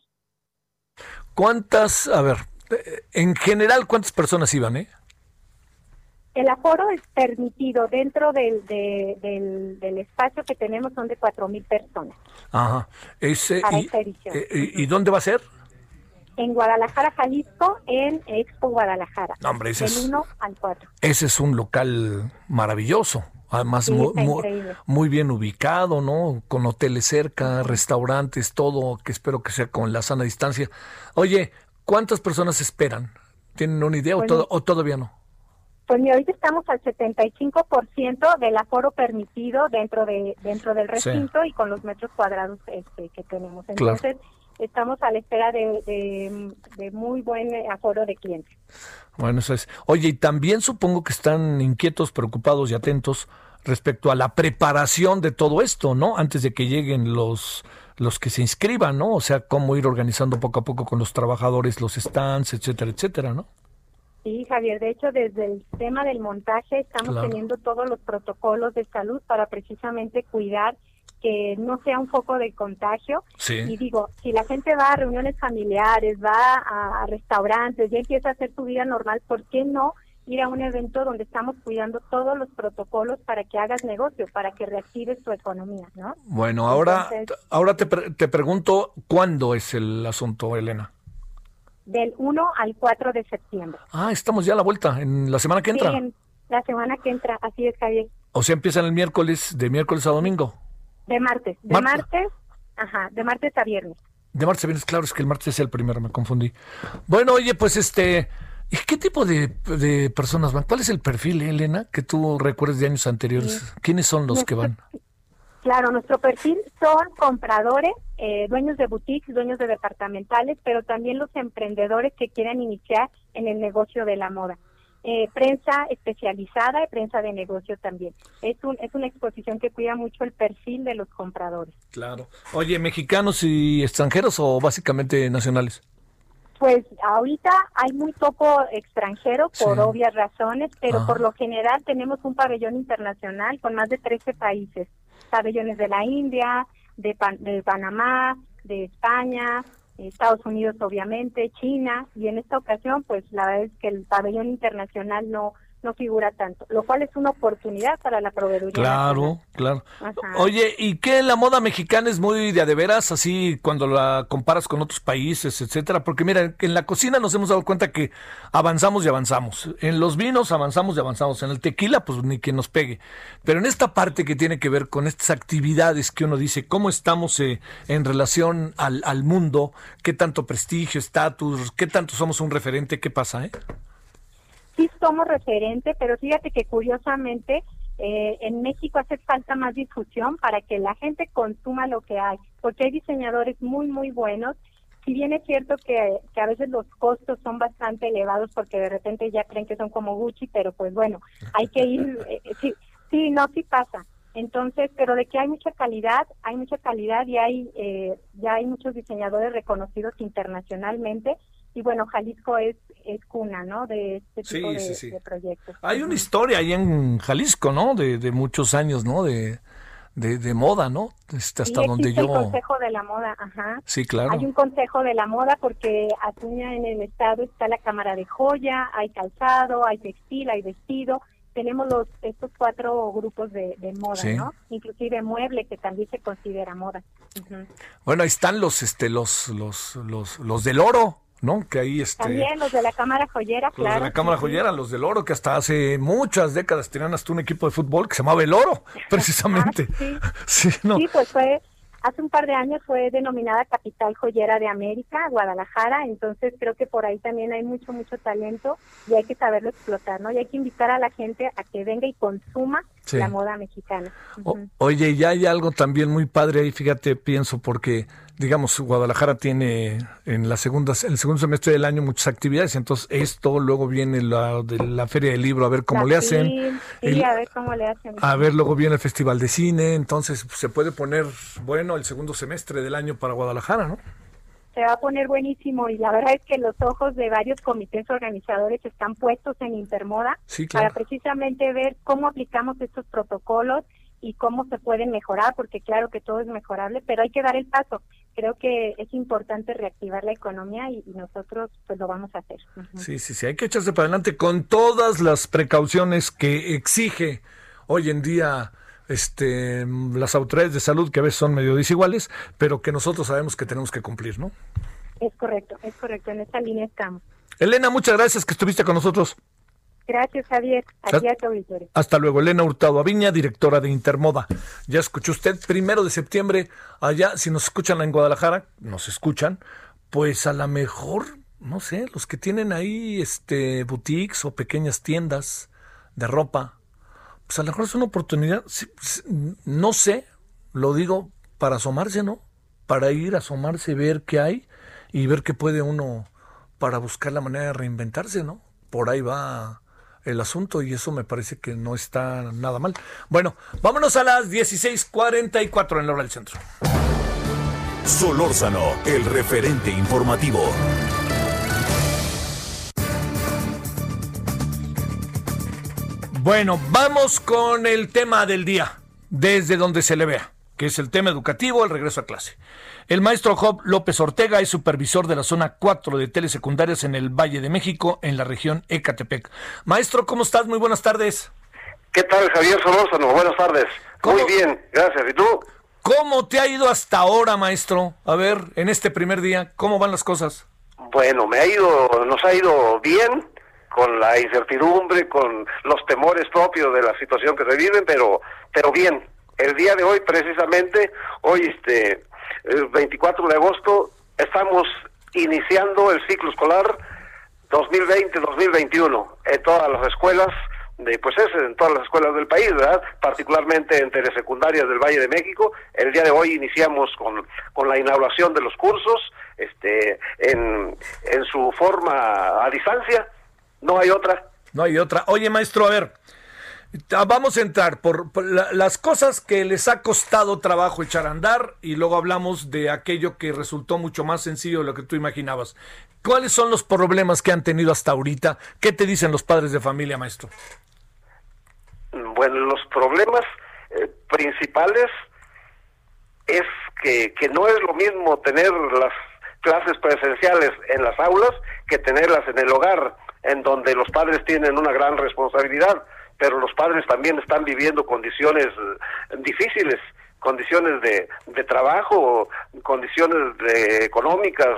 ¿Cuántas, a ver, eh, en general, cuántas personas iban, eh? El aforo es permitido dentro del, del, espacio que tenemos, son de 4.000 personas. Ajá. Ese, y, eh, y, dónde va a ser? En Guadalajara, Jalisco, en Expo Guadalajara. No, hombre, ese del 1 al 4. Ese es un local maravilloso. Además, muy, bien ubicado, ¿no? Con hoteles cerca, restaurantes, todo, que espero que sea con la sana distancia. Oye, ¿cuántas personas esperan? ¿Tienen una idea o, todo, o todavía no? Pues mira, ahorita estamos al 75% del aforo permitido dentro de dentro del recinto y con los metros cuadrados este, que tenemos. Entonces, estamos a la espera de, de, muy buen aforo de clientes. Bueno, eso es. Oye, y también supongo que están inquietos, preocupados y atentos respecto a la preparación de todo esto, ¿no? Antes de que lleguen los los que se inscriban, ¿no? O sea, cómo ir organizando poco a poco con los trabajadores los stands, etcétera, etcétera, ¿no? Sí, Javier, de hecho desde el tema del montaje estamos teniendo todos los protocolos de salud para precisamente cuidar que no sea un foco de contagio. Sí. Y digo, si la gente va a reuniones familiares, va a, restaurantes, ya empieza a hacer su vida normal, ¿por qué no ir a un evento donde estamos cuidando todos los protocolos para que hagas negocio, para que reactives tu economía, ¿no? Bueno, ahora, ahora te, te pregunto, ¿cuándo es el asunto, Elena? Del 1 al 4 de septiembre. Ah, estamos ya a la vuelta, en la semana que entra. Sí, la semana que entra, así es, Javier. O sea, empiezan el miércoles, de miércoles a domingo. De martes, de martes, ajá, de martes a viernes. De martes a viernes, claro, es que el martes es el primero, me confundí. Bueno, oye, pues este, ¿Y qué tipo de, personas van? ¿Cuál es el perfil, Elena, que tú recuerdes de años anteriores? ¿Quiénes son los que van? Claro, nuestro perfil son compradores, eh, dueños de boutiques, dueños de departamentales, pero también los emprendedores que quieran iniciar en el negocio de la moda. Eh, prensa especializada y prensa de negocio también. Es, un, es una exposición que cuida mucho el perfil de los compradores. Claro. Oye, ¿mexicanos y extranjeros o básicamente nacionales? Pues ahorita hay muy poco extranjero por obvias razones, pero por lo general tenemos un pabellón internacional con más de 13 países, pabellones de la India, de, de Panamá, de España, Estados Unidos obviamente, China, y en esta ocasión pues la verdad es que el pabellón internacional no no figura tanto, lo cual es una oportunidad para la proveeduría. Claro, claro. Oye, ¿y qué la moda mexicana es muy de veras, así cuando la comparas con otros países, etcétera? Porque mira, en la cocina nos hemos dado cuenta que avanzamos y avanzamos. En los vinos avanzamos y avanzamos. En el tequila, pues ni que nos pegue. Pero en esta parte que tiene que ver con estas actividades que uno dice, ¿cómo estamos eh, en relación al, al mundo? ¿Qué tanto prestigio, estatus? ¿Qué tanto somos un referente? ¿Qué pasa, eh? Sí somos referente, pero fíjate que curiosamente eh, en México hace falta más difusión para que la gente consuma lo que hay, porque hay diseñadores muy, muy buenos. Si bien es cierto que, que a veces los costos son bastante elevados porque de repente ya creen que son como Gucci, pero pues bueno, hay que ir, eh, sí, sí, no, sí pasa. Entonces, pero de que hay mucha calidad, hay mucha calidad y hay eh, ya hay muchos diseñadores reconocidos internacionalmente y bueno, Jalisco es, es cuna, ¿no? De este tipo de, proyectos. Hay una historia ahí en Jalisco, ¿no? De, de muchos años, ¿no? De, de, moda, ¿no? Este, hasta donde yo... El Consejo de la Moda, ajá. Sí, claro. Hay un Consejo de la Moda porque Atuña en el estado está la Cámara de Joya, hay calzado, hay textil, hay vestido. Tenemos los estos cuatro grupos de, moda, ¿no? Inclusive mueble que también se considera moda. Bueno, ahí están los este los los los los del oro. ¿No? Que ahí este, También los de la Cámara Joyera, Los de la Cámara Joyera, los del Oro, que hasta hace muchas décadas tenían hasta un equipo de fútbol que se llamaba El Oro, precisamente. Ah, sí. sí, pues fue, hace un par de años fue denominada Capital Joyera de América, Guadalajara, entonces creo que por ahí también hay mucho, mucho talento y hay que saberlo explotar, ¿no? Y hay que invitar a la gente a que venga y consuma la moda mexicana. oye, ya hay algo también muy padre ahí, fíjate, pienso, porque digamos, Guadalajara tiene en la segunda, el segundo semestre del año muchas actividades, entonces esto, luego viene la de la Feria del Libro a ver cómo le hacen. Sí, a ver cómo le hacen. A ver, luego viene el Festival de Cine, entonces se puede poner bueno el segundo semestre del año para Guadalajara, ¿no? Se va a poner buenísimo y la verdad es que los ojos de varios comités organizadores están puestos en Intermoda para precisamente ver cómo aplicamos estos protocolos y cómo se pueden mejorar, porque claro que todo es mejorable, pero hay que dar el paso. Creo que es importante reactivar la economía y, nosotros pues lo vamos a hacer. Sí, sí, sí, hay que echarse para adelante con todas las precauciones que exige hoy en día este, las autoridades de salud, que a veces son medio desiguales, pero que nosotros sabemos que tenemos que cumplir, ¿no? Es correcto, es correcto, en esta línea estamos. Elena, muchas gracias que estuviste con nosotros. Gracias, Javier. Hasta luego. Elena Hurtado Aviña, directora de Intermoda. Ya escuchó usted, primero de septiembre, allá, si nos escuchan en Guadalajara, nos escuchan, pues a lo mejor no sé, los que tienen ahí este boutiques o pequeñas tiendas de ropa, pues a lo mejor es una oportunidad, no sé, lo digo para asomarse, ¿no? Para ir a asomarse, ver qué hay y ver qué puede uno para buscar la manera de reinventarse, ¿no? Por ahí va el asunto y eso me parece que no está nada mal. Bueno, vámonos a las 16:44 en la hora del centro. Solórzano, el referente informativo. Bueno, vamos con el tema del día, desde donde se le vea, que es el tema educativo, el regreso a clase. El maestro Job López Ortega es supervisor de la zona 4 de telesecundarias en el Valle de México, en la región Ecatepec. Maestro, ¿cómo estás? Muy buenas tardes. ¿Qué tal, Javier Solórzano? Buenas tardes. Muy bien, gracias. ¿Y tú? ¿Cómo te ha ido hasta ahora, maestro? A ver, en este primer día, ¿cómo van las cosas? Bueno, me ha ido, nos ha ido bien, con la incertidumbre, con los temores propios de la situación que se vive, pero, pero bien. El día de hoy, precisamente, hoy este, el 24 de agosto, estamos iniciando el ciclo escolar 2020-2021 en todas las escuelas de pues es en todas las escuelas del país, ¿verdad? Particularmente en telesecundarias del Valle de México. El día de hoy iniciamos con, con la inauguración de los cursos, este, en, en su forma a distancia. No hay otra. No hay otra. Oye, maestro, a ver, vamos a entrar por, las cosas que les ha costado trabajo echar a andar y luego hablamos de aquello que resultó mucho más sencillo de lo que tú imaginabas. ¿Cuáles son los problemas que han tenido hasta ahorita? ¿Qué te dicen los padres de familia, maestro? Bueno, los problemas eh, principales es que, que no es lo mismo tener las clases presenciales en las aulas que tenerlas en el hogar, en donde los padres tienen una gran responsabilidad pero los padres también están viviendo condiciones eh, difíciles condiciones de, de trabajo, condiciones de, económicas,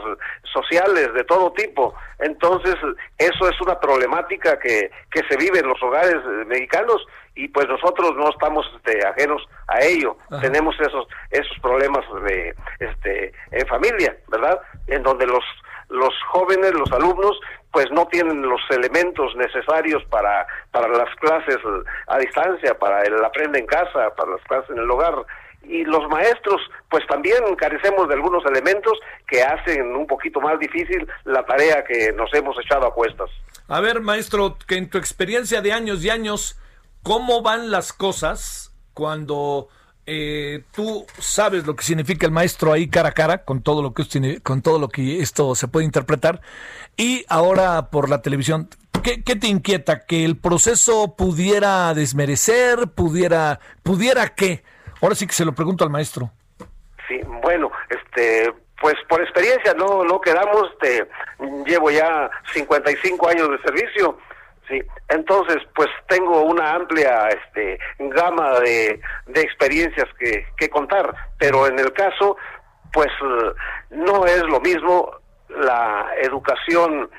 sociales, de todo tipo. Entonces, eso es una problemática que, que se vive en los hogares eh, mexicanos y pues nosotros no estamos este, ajenos a ello. Tenemos esos esos problemas de este en familia, ¿verdad? En donde los los jóvenes, los alumnos, pues no tienen los elementos necesarios para, para las clases a distancia, para el aprende en casa, para las clases en el hogar. Y los maestros, pues también carecemos de algunos elementos que hacen un poquito más difícil la tarea que nos hemos echado a cuestas. A ver, maestro, que en tu experiencia de años y años, ¿cómo van las cosas cuando eh, tú sabes lo que significa el maestro ahí cara a cara con todo lo que con todo lo que esto se puede interpretar. Y ahora por la televisión ¿qué, te inquieta que el proceso pudiera desmerecer pudiera pudiera qué ahora sí que se lo pregunto al maestro. Sí bueno este pues por experiencia no no quedamos de, llevo ya 55 años de servicio Sí, entonces pues tengo una amplia este, gama de, de experiencias que, que contar, pero en el caso pues no es lo mismo la educación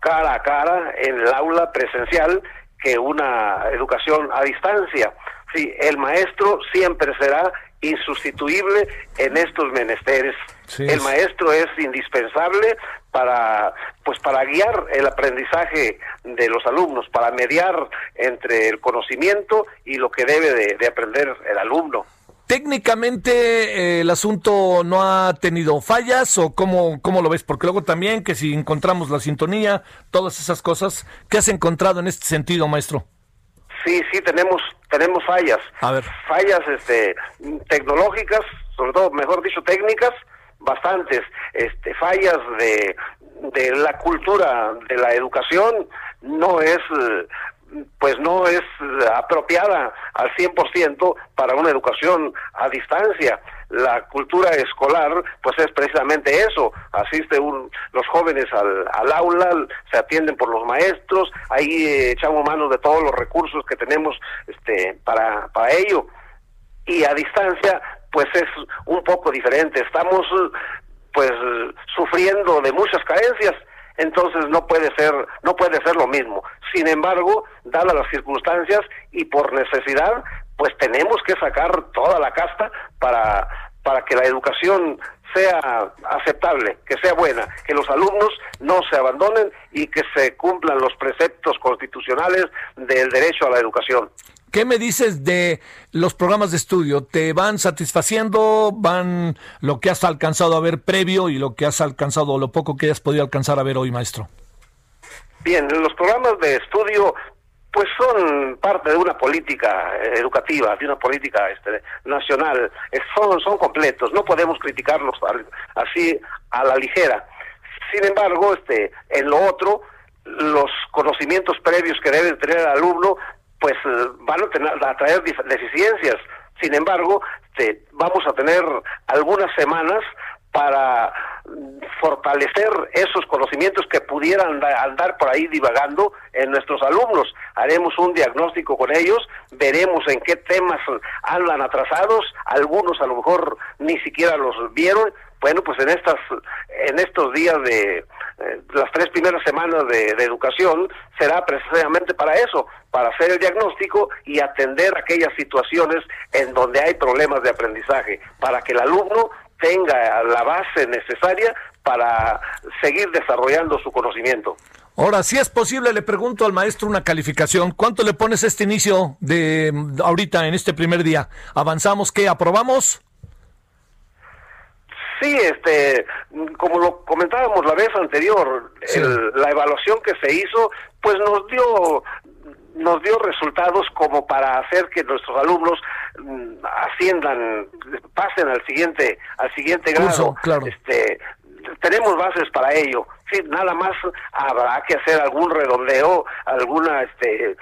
cara a cara en el aula presencial que una educación a distancia. Sí, el maestro siempre será insustituible en estos menesteres. el maestro es indispensable para pues para guiar el aprendizaje de los alumnos, para mediar entre el conocimiento y lo que debe de, aprender el alumno. Técnicamente eh, el asunto no ha tenido fallas o cómo, cómo lo ves, porque luego también que si encontramos la sintonía, todas esas cosas, ¿qué has encontrado en este sentido, maestro? Sí, sí, tenemos tenemos fallas. A ver. Fallas este, tecnológicas, sobre todo, mejor dicho, técnicas, bastantes. Este, fallas de, de la cultura de la educación, no es pues no es apropiada al 100% para una educación a distancia la cultura escolar pues es precisamente eso asiste un, los jóvenes al, al, aula se atienden por los maestros ahí eh, echamos mano de todos los recursos que tenemos este para para ello y a distancia pues es un poco diferente estamos pues sufriendo de muchas carencias entonces no puede ser no puede ser lo mismo sin embargo dadas las circunstancias y por necesidad pues tenemos que sacar toda la casta para, para que la educación sea aceptable, que sea buena, que los alumnos no se abandonen y que se cumplan los preceptos constitucionales del derecho a la educación. ¿Qué me dices de los programas de estudio? ¿Te van satisfaciendo? ¿Van lo que has alcanzado a ver previo y lo que has alcanzado, lo poco que hayas podido alcanzar a ver hoy, maestro? Bien, los programas de estudio pues son parte de una política educativa, de una política este, nacional, son, son completos, no podemos criticarlos así a la ligera. Sin embargo, este, en lo otro, los conocimientos previos que debe tener el alumno, pues eh, van a, tener, a traer deficiencias. Sin embargo, este, vamos a tener algunas semanas para fortalecer esos conocimientos que pudieran andar por ahí divagando en nuestros alumnos. Haremos un diagnóstico con ellos, veremos en qué temas andan atrasados, algunos a lo mejor ni siquiera los vieron. Bueno, pues en estas en estos días de eh, las tres primeras semanas de, educación será precisamente para eso, para hacer el diagnóstico y atender aquellas situaciones en donde hay problemas de aprendizaje, para que el alumno tenga la base necesaria para seguir desarrollando su conocimiento. Ahora, si es posible, le pregunto al maestro una calificación. ¿Cuánto le pones a este inicio de ahorita, en este primer día? ¿Avanzamos? ¿Qué? ¿Aprobamos? Sí, este, como lo comentábamos la vez anterior, la evaluación que se hizo, pues nos dio nos dio resultados como para hacer que nuestros alumnos mm, asciendan, pasen al siguiente, al siguiente grado. claro. Este, tenemos bases para ello. Sí, nada más habrá que hacer algún redondeo, alguna, este,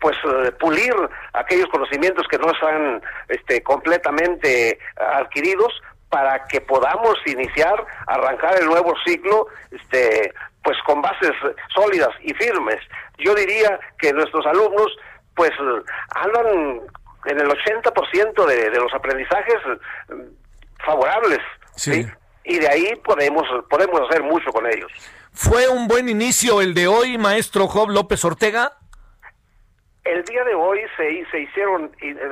pues eh, pulir aquellos conocimientos que no están, este, completamente adquiridos para que podamos iniciar, arrancar el nuevo ciclo, este, pues con bases sólidas y firmes yo diría que nuestros alumnos pues andan en el 80% de, de los aprendizajes favorables. Sí. Y de ahí podemos, podemos hacer mucho con ellos. ¿Fue un buen inicio el de hoy, maestro Job López Ortega? El día de hoy se, se hicieron,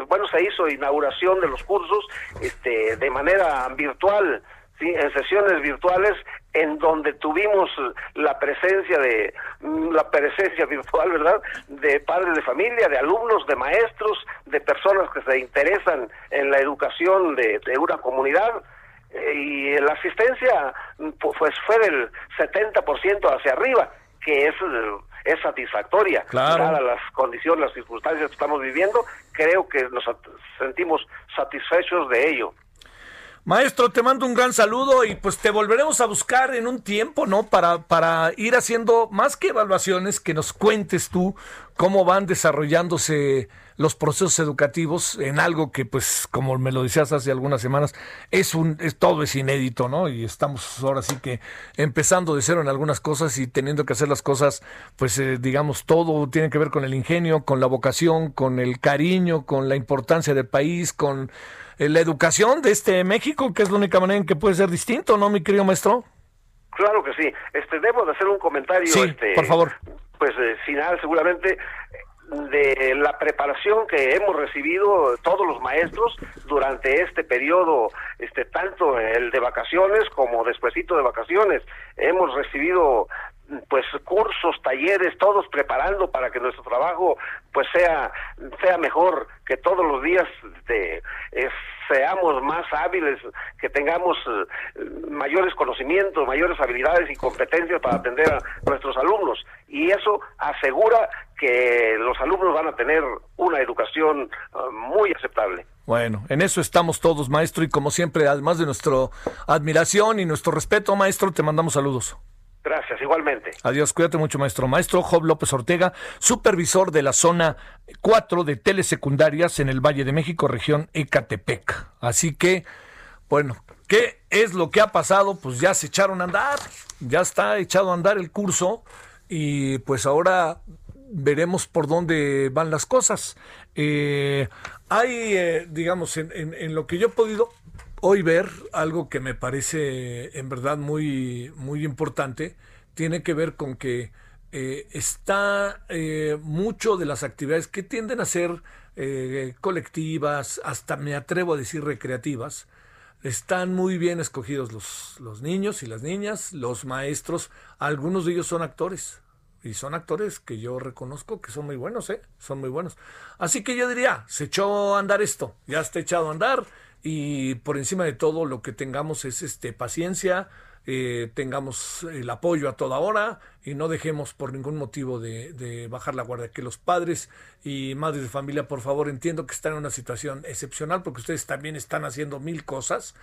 bueno, se hizo inauguración de los cursos este, de manera virtual, ¿sí? en sesiones virtuales en donde tuvimos la presencia de mm, la presencia virtual, ¿verdad? De padres de familia, de alumnos, de maestros, de personas que se interesan en la educación de, una comunidad eh, y la asistencia pues fue del 70% hacia arriba, que es es satisfactoria, claro. las condiciones, las circunstancias que estamos viviendo, creo que nos sentimos satisfechos de ello. Maestro, te mando un gran saludo y pues te volveremos a buscar en un tiempo, ¿no? Para, para ir haciendo más que evaluaciones, que nos cuentes tú cómo van desarrollándose los procesos educativos en algo que, pues, como me lo decías hace algunas semanas, es un, es, todo es inédito, ¿no? Y estamos ahora sí que empezando de cero en algunas cosas y teniendo que hacer las cosas, pues, eh, digamos, todo tiene que ver con el ingenio, con la vocación, con el cariño, con la importancia del país, con eh, la educación de este México, que es la única manera en que puede ser distinto, ¿no, mi querido maestro? Claro que sí. Este, debo de hacer un comentario. Sí, este, por favor. Pues eh, final, seguramente de la preparación que hemos recibido todos los maestros durante este periodo, este tanto el de vacaciones como despuesito de vacaciones. Hemos recibido pues cursos, talleres, todos preparando para que nuestro trabajo pues sea sea mejor, que todos los días este, seamos más hábiles, que tengamos eh, mayores conocimientos, mayores habilidades y competencias para atender a nuestros alumnos y eso asegura que los alumnos van a tener una educación eh, muy aceptable. Bueno, en eso estamos todos, maestro, y como siempre, además de nuestra admiración y nuestro respeto, maestro, te mandamos saludos. Gracias, igualmente. Adiós, cuídate mucho, maestro. Maestro Job López Ortega, supervisor de la zona 4 de telesecundarias en el Valle de México, región Ecatepec. Así que, bueno, ¿qué es lo que ha pasado? Pues ya se echaron a andar, ya está echado a andar el curso y pues ahora veremos por dónde van las cosas. Eh, hay, eh, digamos, en, en lo que yo he podido hoy ver algo que me parece en verdad muy, muy importante, tiene que ver con que eh, está eh, mucho de las actividades que tienden a ser eh, colectivas, hasta me atrevo a decir recreativas, Están muy bien escogidos los, los niños y las niñas, los maestros, algunos de ellos son actores. Y son actores que yo reconozco que son muy buenos, ¿eh? Son muy buenos. Así que yo diría, se echó a andar esto, ya está echado a andar y por encima de todo lo que tengamos es este paciencia, eh, tengamos el apoyo a toda hora y no dejemos por ningún motivo de, bajar la guardia. Que los padres y madres de familia, por favor, entiendo que están en una situación excepcional porque ustedes también están haciendo mil cosas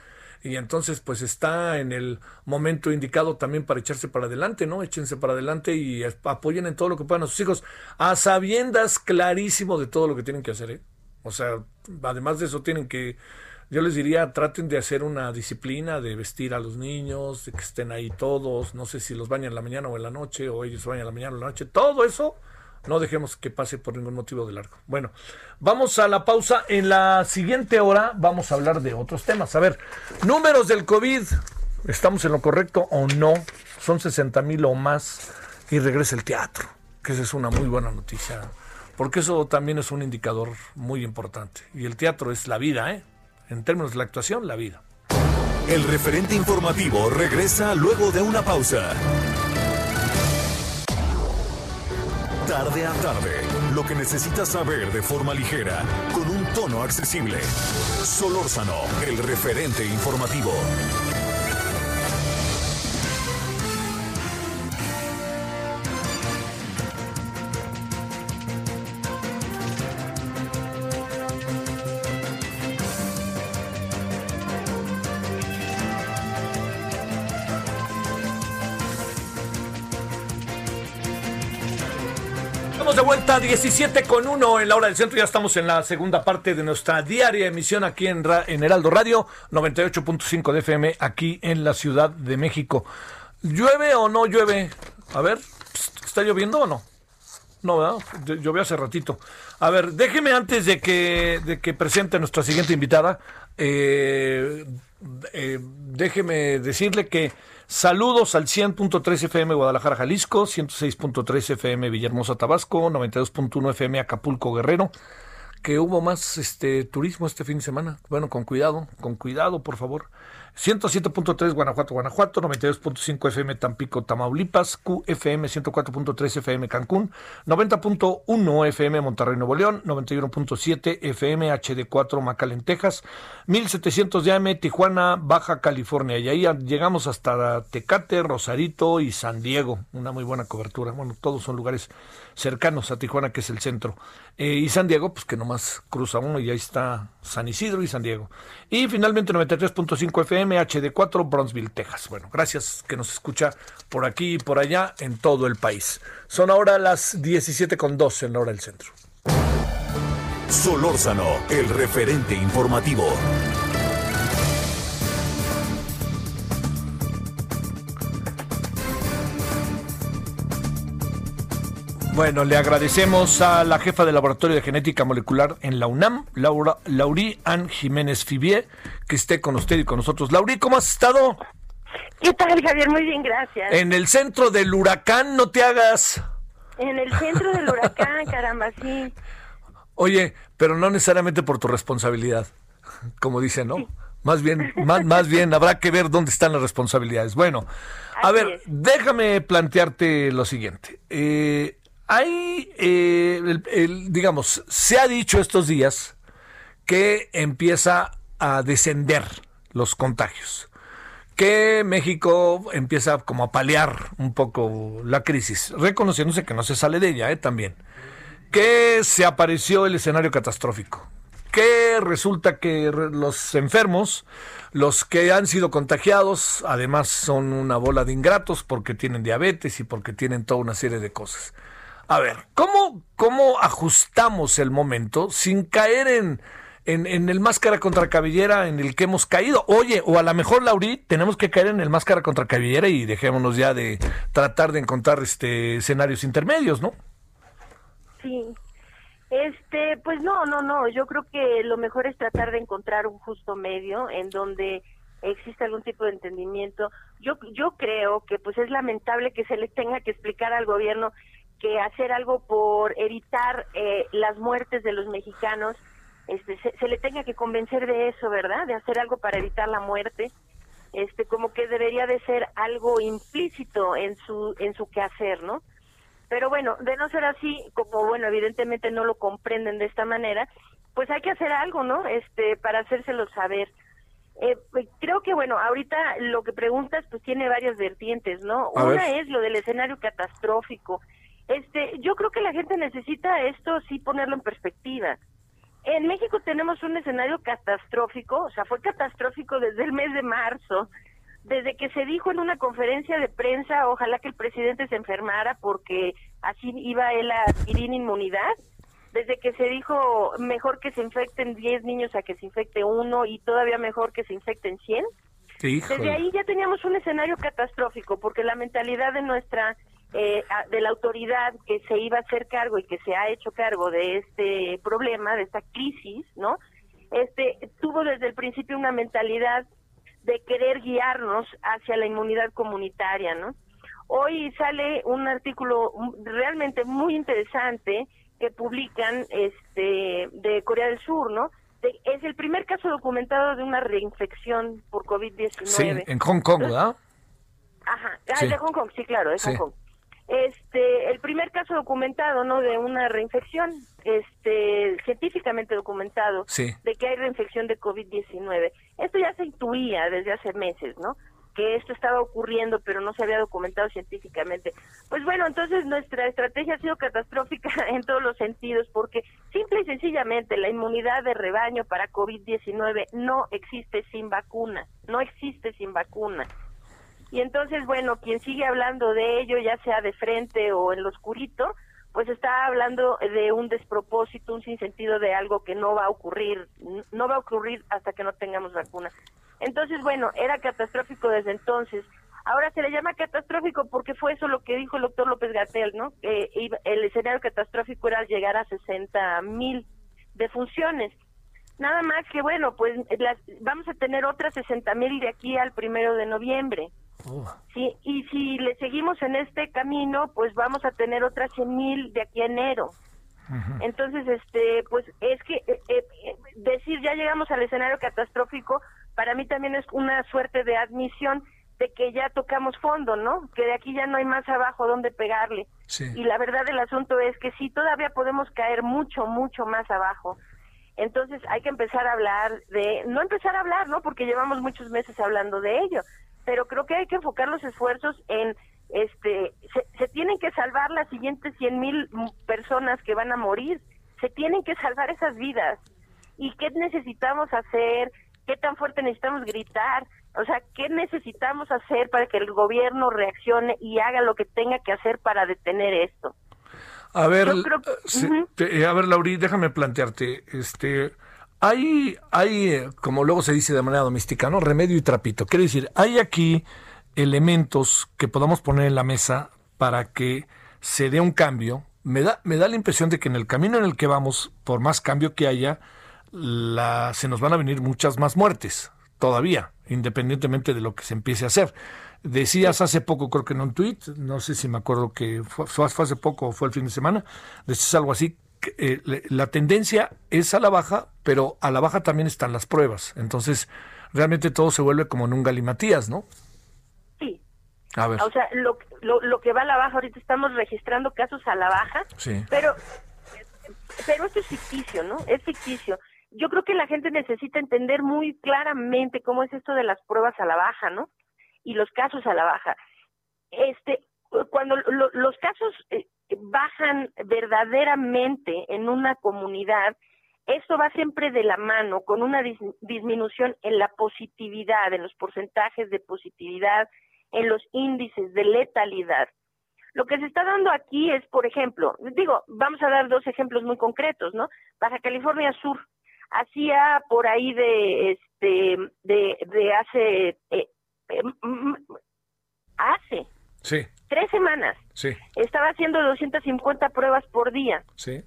y entonces pues está en el momento indicado también para echarse para adelante, ¿no? Échense para adelante y apoyen en todo lo que puedan a sus hijos, a sabiendas clarísimo de todo lo que tienen que hacer, ¿eh? O sea, además de eso tienen que yo les diría, traten de hacer una disciplina de vestir a los niños, de que estén ahí todos, no sé si los bañan en la mañana o en la noche, o ellos bañan en la mañana o en la noche, todo eso no dejemos que pase por ningún motivo de largo. Bueno, vamos a la pausa. En la siguiente hora vamos a hablar de otros temas. A ver, números del COVID. ¿Estamos en lo correcto o no? Son 60 mil o más y regresa el teatro, que esa es una muy buena noticia, porque eso también es un indicador muy importante. Y el teatro es la vida, ¿eh? En términos de la actuación, la vida. El referente informativo regresa luego de una pausa. Tarde a tarde, lo que necesitas saber de forma ligera, con un tono accesible. Solórzano, el referente informativo. 17 con 1 en la hora del centro. Ya estamos en la segunda parte de nuestra diaria emisión aquí en, en Heraldo Radio, 98.5 de FM, aquí en la Ciudad de México. ¿Llueve o no llueve? A ver, ¿está lloviendo o no? No, ¿verdad? Llovió hace ratito. A ver, déjeme antes de que, de que presente a nuestra siguiente invitada, eh, eh, déjeme decirle que Saludos al 100.3 FM Guadalajara, Jalisco, 106.3 FM Villahermosa, Tabasco, 92.1 FM Acapulco, Guerrero. Que hubo más este turismo este fin de semana. Bueno, con cuidado, con cuidado, por favor. 107.3 Guanajuato, Guanajuato, 92.5 FM Tampico, Tamaulipas, QFM 104.3 FM Cancún, 90.1 FM Monterrey, Nuevo León, 91.7 FM HD4 McAllen, Texas, 1700 de AM Tijuana, Baja California. Y ahí llegamos hasta Tecate, Rosarito y San Diego. Una muy buena cobertura. Bueno, todos son lugares cercanos a Tijuana, que es el centro. Eh, y San Diego, pues que nomás cruza uno y ahí está San Isidro y San Diego. Y finalmente 93.5 FM, HD4, Bronzeville, Texas. Bueno, gracias que nos escucha por aquí y por allá en todo el país. Son ahora las 17.12 en la hora del centro. Solórzano, el referente informativo. Bueno, le agradecemos a la jefa del Laboratorio de Genética Molecular en la UNAM, Laura, Laurí Ann Jiménez Fibier, que esté con usted y con nosotros. Laurí, ¿cómo has estado? ¿Qué tal, Javier? Muy bien, gracias. En el centro del huracán, no te hagas. En el centro del huracán, caramba, sí. Oye, pero no necesariamente por tu responsabilidad, como dice, ¿no? Más bien, más, más bien habrá que ver dónde están las responsabilidades. Bueno, a ver, déjame plantearte lo siguiente. Eh, hay, eh, digamos, se ha dicho estos días que empieza a descender los contagios, que México empieza como a paliar un poco la crisis, reconociéndose que no se sale de ella, ¿eh? también, que se apareció el escenario catastrófico, que resulta que los enfermos, los que han sido contagiados, además son una bola de ingratos porque tienen diabetes y porque tienen toda una serie de cosas. A ver, ¿cómo, cómo ajustamos el momento sin caer en, en, el máscara contra cabellera en el que hemos caído? Oye, o a lo mejor, Lauri, tenemos que caer en el máscara contra cabellera y dejémonos ya de tratar de encontrar este escenarios intermedios, ¿no? Sí. Este, pues no, no, no. Yo creo que lo mejor es tratar de encontrar un justo medio en donde existe algún tipo de entendimiento. Yo, yo creo que pues es lamentable que se le tenga que explicar al gobierno que hacer algo por evitar eh, las muertes de los mexicanos este, se, le tenga que convencer de eso, ¿verdad? De hacer algo para evitar la muerte, este, como que debería de ser algo implícito en su, en su quehacer, ¿no? Pero bueno, de no ser así, como bueno, evidentemente no lo comprenden de esta manera, pues hay que hacer algo, ¿no? Este, para hacérselo saber. Eh, pues, creo que bueno, ahorita lo que preguntas pues tiene varias vertientes, ¿no? Una es lo del escenario catastrófico. Este, yo creo que la gente necesita esto sí ponerlo en perspectiva. En México tenemos un escenario catastrófico, o sea, fue catastrófico desde el mes de marzo, desde que se dijo en una conferencia de prensa, ojalá que el presidente se enfermara porque así iba él a adquirir inmunidad, desde que se dijo mejor que se infecten 10 niños a que se infecte uno y todavía mejor que se infecten 100. Desde ahí ya teníamos un escenario catastrófico porque la mentalidad de nuestra eh, de la autoridad que se iba a hacer cargo y que se ha hecho cargo de este problema, de esta crisis, ¿no? Este tuvo desde el principio una mentalidad de querer guiarnos hacia la inmunidad comunitaria, ¿no? Hoy sale un artículo realmente muy interesante que publican este de Corea del Sur, ¿no? es el primer caso documentado de una reinfección por COVID-19. Sí, en Hong Kong, ¿verdad? Ajá, ah, de Hong Kong, sí, claro, de Hong Kong. Este, el primer caso documentado, ¿no? De una reinfección, este, científicamente documentado, de que hay reinfección de COVID-19. Esto ya se intuía desde hace meses, ¿no? que esto estaba ocurriendo, pero no se había documentado científicamente. Pues bueno, entonces nuestra estrategia ha sido catastrófica en todos los sentidos, porque simple y sencillamente la inmunidad de rebaño para COVID-19 no existe sin vacuna, no existe sin vacuna. Y entonces, bueno, quien sigue hablando de ello, ya sea de frente o en lo oscurito, pues está hablando de un despropósito, un sinsentido de algo que no va a ocurrir, no va a ocurrir hasta que no tengamos vacuna. Entonces, bueno, era catastrófico desde entonces. Ahora se le llama catastrófico porque fue eso lo que dijo el doctor López Gatel, ¿no? Que el escenario catastrófico era llegar a 60 mil defunciones. Nada más que, bueno, pues vamos a tener otras 60 mil de aquí al primero de noviembre. Sí, y si le seguimos en este camino, pues vamos a tener otras 100 mil de aquí a enero. Entonces, este, pues es que eh, eh, decir ya llegamos al escenario catastrófico, para mí también es una suerte de admisión de que ya tocamos fondo, ¿no? Que de aquí ya no hay más abajo donde pegarle. Y la verdad del asunto es que sí, todavía podemos caer mucho, mucho más abajo. Entonces hay que empezar a hablar de, no empezar a hablar, ¿no? Porque llevamos muchos meses hablando de ello, pero creo que hay que enfocar los esfuerzos en, este, se, se tienen que salvar las siguientes cien mil personas que van a morir, se tienen que salvar esas vidas. ¿Y qué necesitamos hacer? qué tan fuerte necesitamos gritar, o sea, qué necesitamos hacer para que el gobierno reaccione y haga lo que tenga que hacer para detener esto. A ver, eh, a ver, Lauri, déjame plantearte, este, hay, hay, eh, como luego se dice de manera doméstica, ¿no? Remedio y trapito. Quiere decir, hay aquí elementos que podamos poner en la mesa para que se dé un cambio. Me da, me da la impresión de que en el camino en el que vamos, por más cambio que haya, la, se nos van a venir muchas más muertes todavía, independientemente de lo que se empiece a hacer. Decías hace poco, creo que en un tweet, no sé si me acuerdo que fue, hace poco o fue el fin de semana, decías algo así, que, eh, la tendencia es a la baja, pero a la baja también están las pruebas. Entonces, realmente todo se vuelve como en un galimatías, ¿no? Sí. A ver. O sea, lo, lo, lo que va a la baja, ahorita estamos registrando casos a la baja, sí. pero pero esto es ficticio, ¿no? Es ficticio yo creo que la gente necesita entender muy claramente cómo es esto de las pruebas a la baja, ¿no? Y los casos a la baja. Este, cuando los casos eh, bajan verdaderamente en una comunidad, esto va siempre de la mano con una disminución en la positividad, en los porcentajes de positividad, en los índices de letalidad. Lo que se está dando aquí es, por ejemplo, digo, vamos a dar dos ejemplos muy concretos, ¿no? Baja California Sur, hacía por ahí de este de, de hace eh, eh, hace sí. tres semanas sí. estaba haciendo 250 pruebas por día sí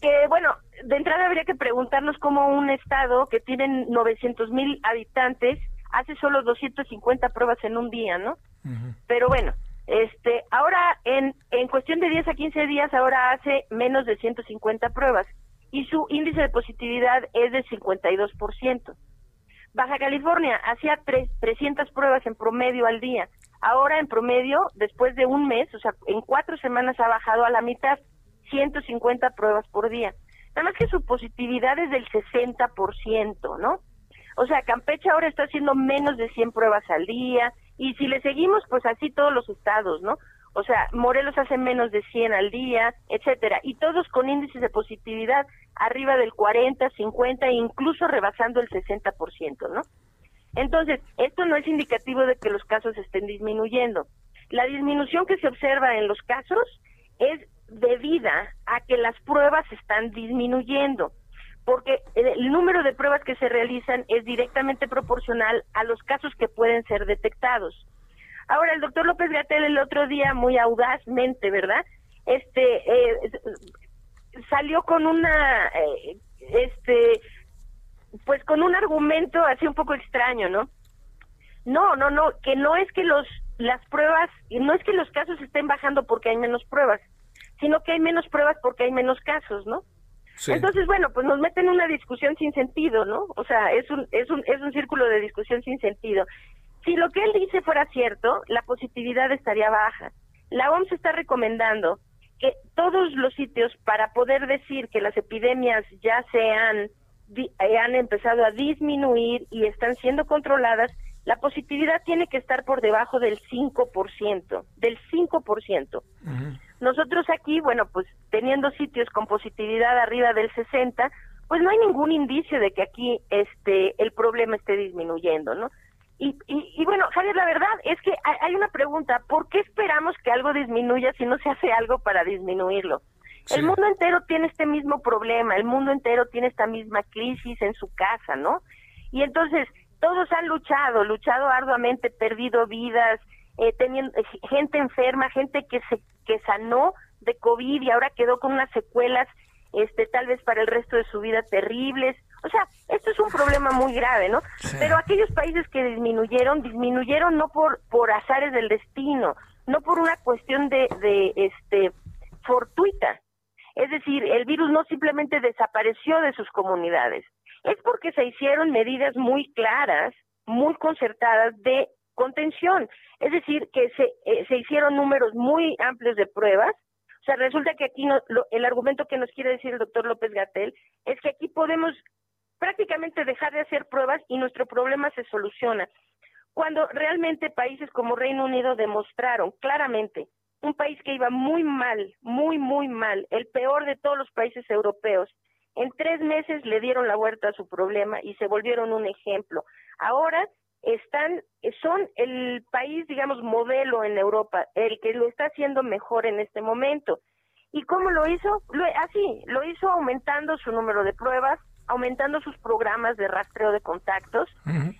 que bueno de entrada habría que preguntarnos cómo un estado que tiene 900 mil habitantes hace solo 250 pruebas en un día no pero bueno este ahora en en cuestión de 10 a 15 días ahora hace menos de 150 pruebas y su índice de positividad es de 52%. Baja California hacía 300 pruebas en promedio al día. Ahora en promedio, después de un mes, o sea, en cuatro semanas ha bajado a la mitad, 150 pruebas por día. Nada más que su positividad es del 60%, ¿no? O sea, Campeche ahora está haciendo menos de 100 pruebas al día y si le seguimos, pues así todos los estados, ¿no? O sea, Morelos hace menos de 100 al día, etcétera, y todos con índices de positividad arriba del 40, 50 e incluso rebasando el 60%, ¿no? Entonces, esto no es indicativo de que los casos estén disminuyendo. La disminución que se observa en los casos es debida a que las pruebas están disminuyendo, porque el número de pruebas que se realizan es directamente proporcional a los casos que pueden ser detectados. Ahora, el doctor López Gatel el otro día, muy audazmente, ¿verdad? Este, eh, salió con una, eh, este, pues con un argumento así un poco extraño, ¿no? No, no, no, que no es que los, las pruebas, no es que los casos estén bajando porque hay menos pruebas, sino que hay menos pruebas porque hay menos casos, ¿no? Entonces, bueno, pues nos meten en una discusión sin sentido, ¿no? O sea, es un, es un, es un círculo de discusión sin sentido. Si lo que él dice fuera cierto, la positividad estaría baja. La OMS está recomendando que todos los sitios para poder decir que las epidemias ya se han, eh, han empezado a disminuir y están siendo controladas, la positividad tiene que estar por debajo del 5%, del 5%. Nosotros aquí, bueno, pues teniendo sitios con positividad arriba del 60, pues no hay ningún indicio de que aquí este el problema esté disminuyendo, ¿no? Y, y, bueno, Javier, la verdad es que hay, una pregunta, ¿por qué esperamos que algo disminuya si no se hace algo para disminuirlo? El mundo entero tiene este mismo problema, el mundo entero tiene esta misma crisis en su casa, ¿no? Y entonces, todos han luchado, luchado arduamente, perdido vidas, eh, teniendo eh, gente enferma, gente que se que sanó de COVID y ahora quedó con unas secuelas, este, tal vez para el resto de su vida terribles. O sea, esto es un problema muy grave, ¿no? Pero aquellos países que disminuyeron, disminuyeron no por por azares del destino, no por una cuestión de, de este fortuita. Es decir, el virus no simplemente desapareció de sus comunidades, es porque se hicieron medidas muy claras, muy concertadas de contención. Es decir, que se, eh, se hicieron números muy amplios de pruebas. O sea, resulta que aquí no, el argumento que nos quiere decir el doctor López Gatel es que aquí podemos prácticamente dejar de hacer pruebas y nuestro problema se soluciona. Cuando realmente países como Reino Unido demostraron claramente un país que iba muy mal, muy, muy mal, el peor de todos los países europeos, en tres meses le dieron la vuelta a su problema y se volvieron un ejemplo. Ahora están son el país digamos modelo en Europa el que lo está haciendo mejor en este momento y cómo lo hizo así lo hizo aumentando su número de pruebas aumentando sus programas de rastreo de contactos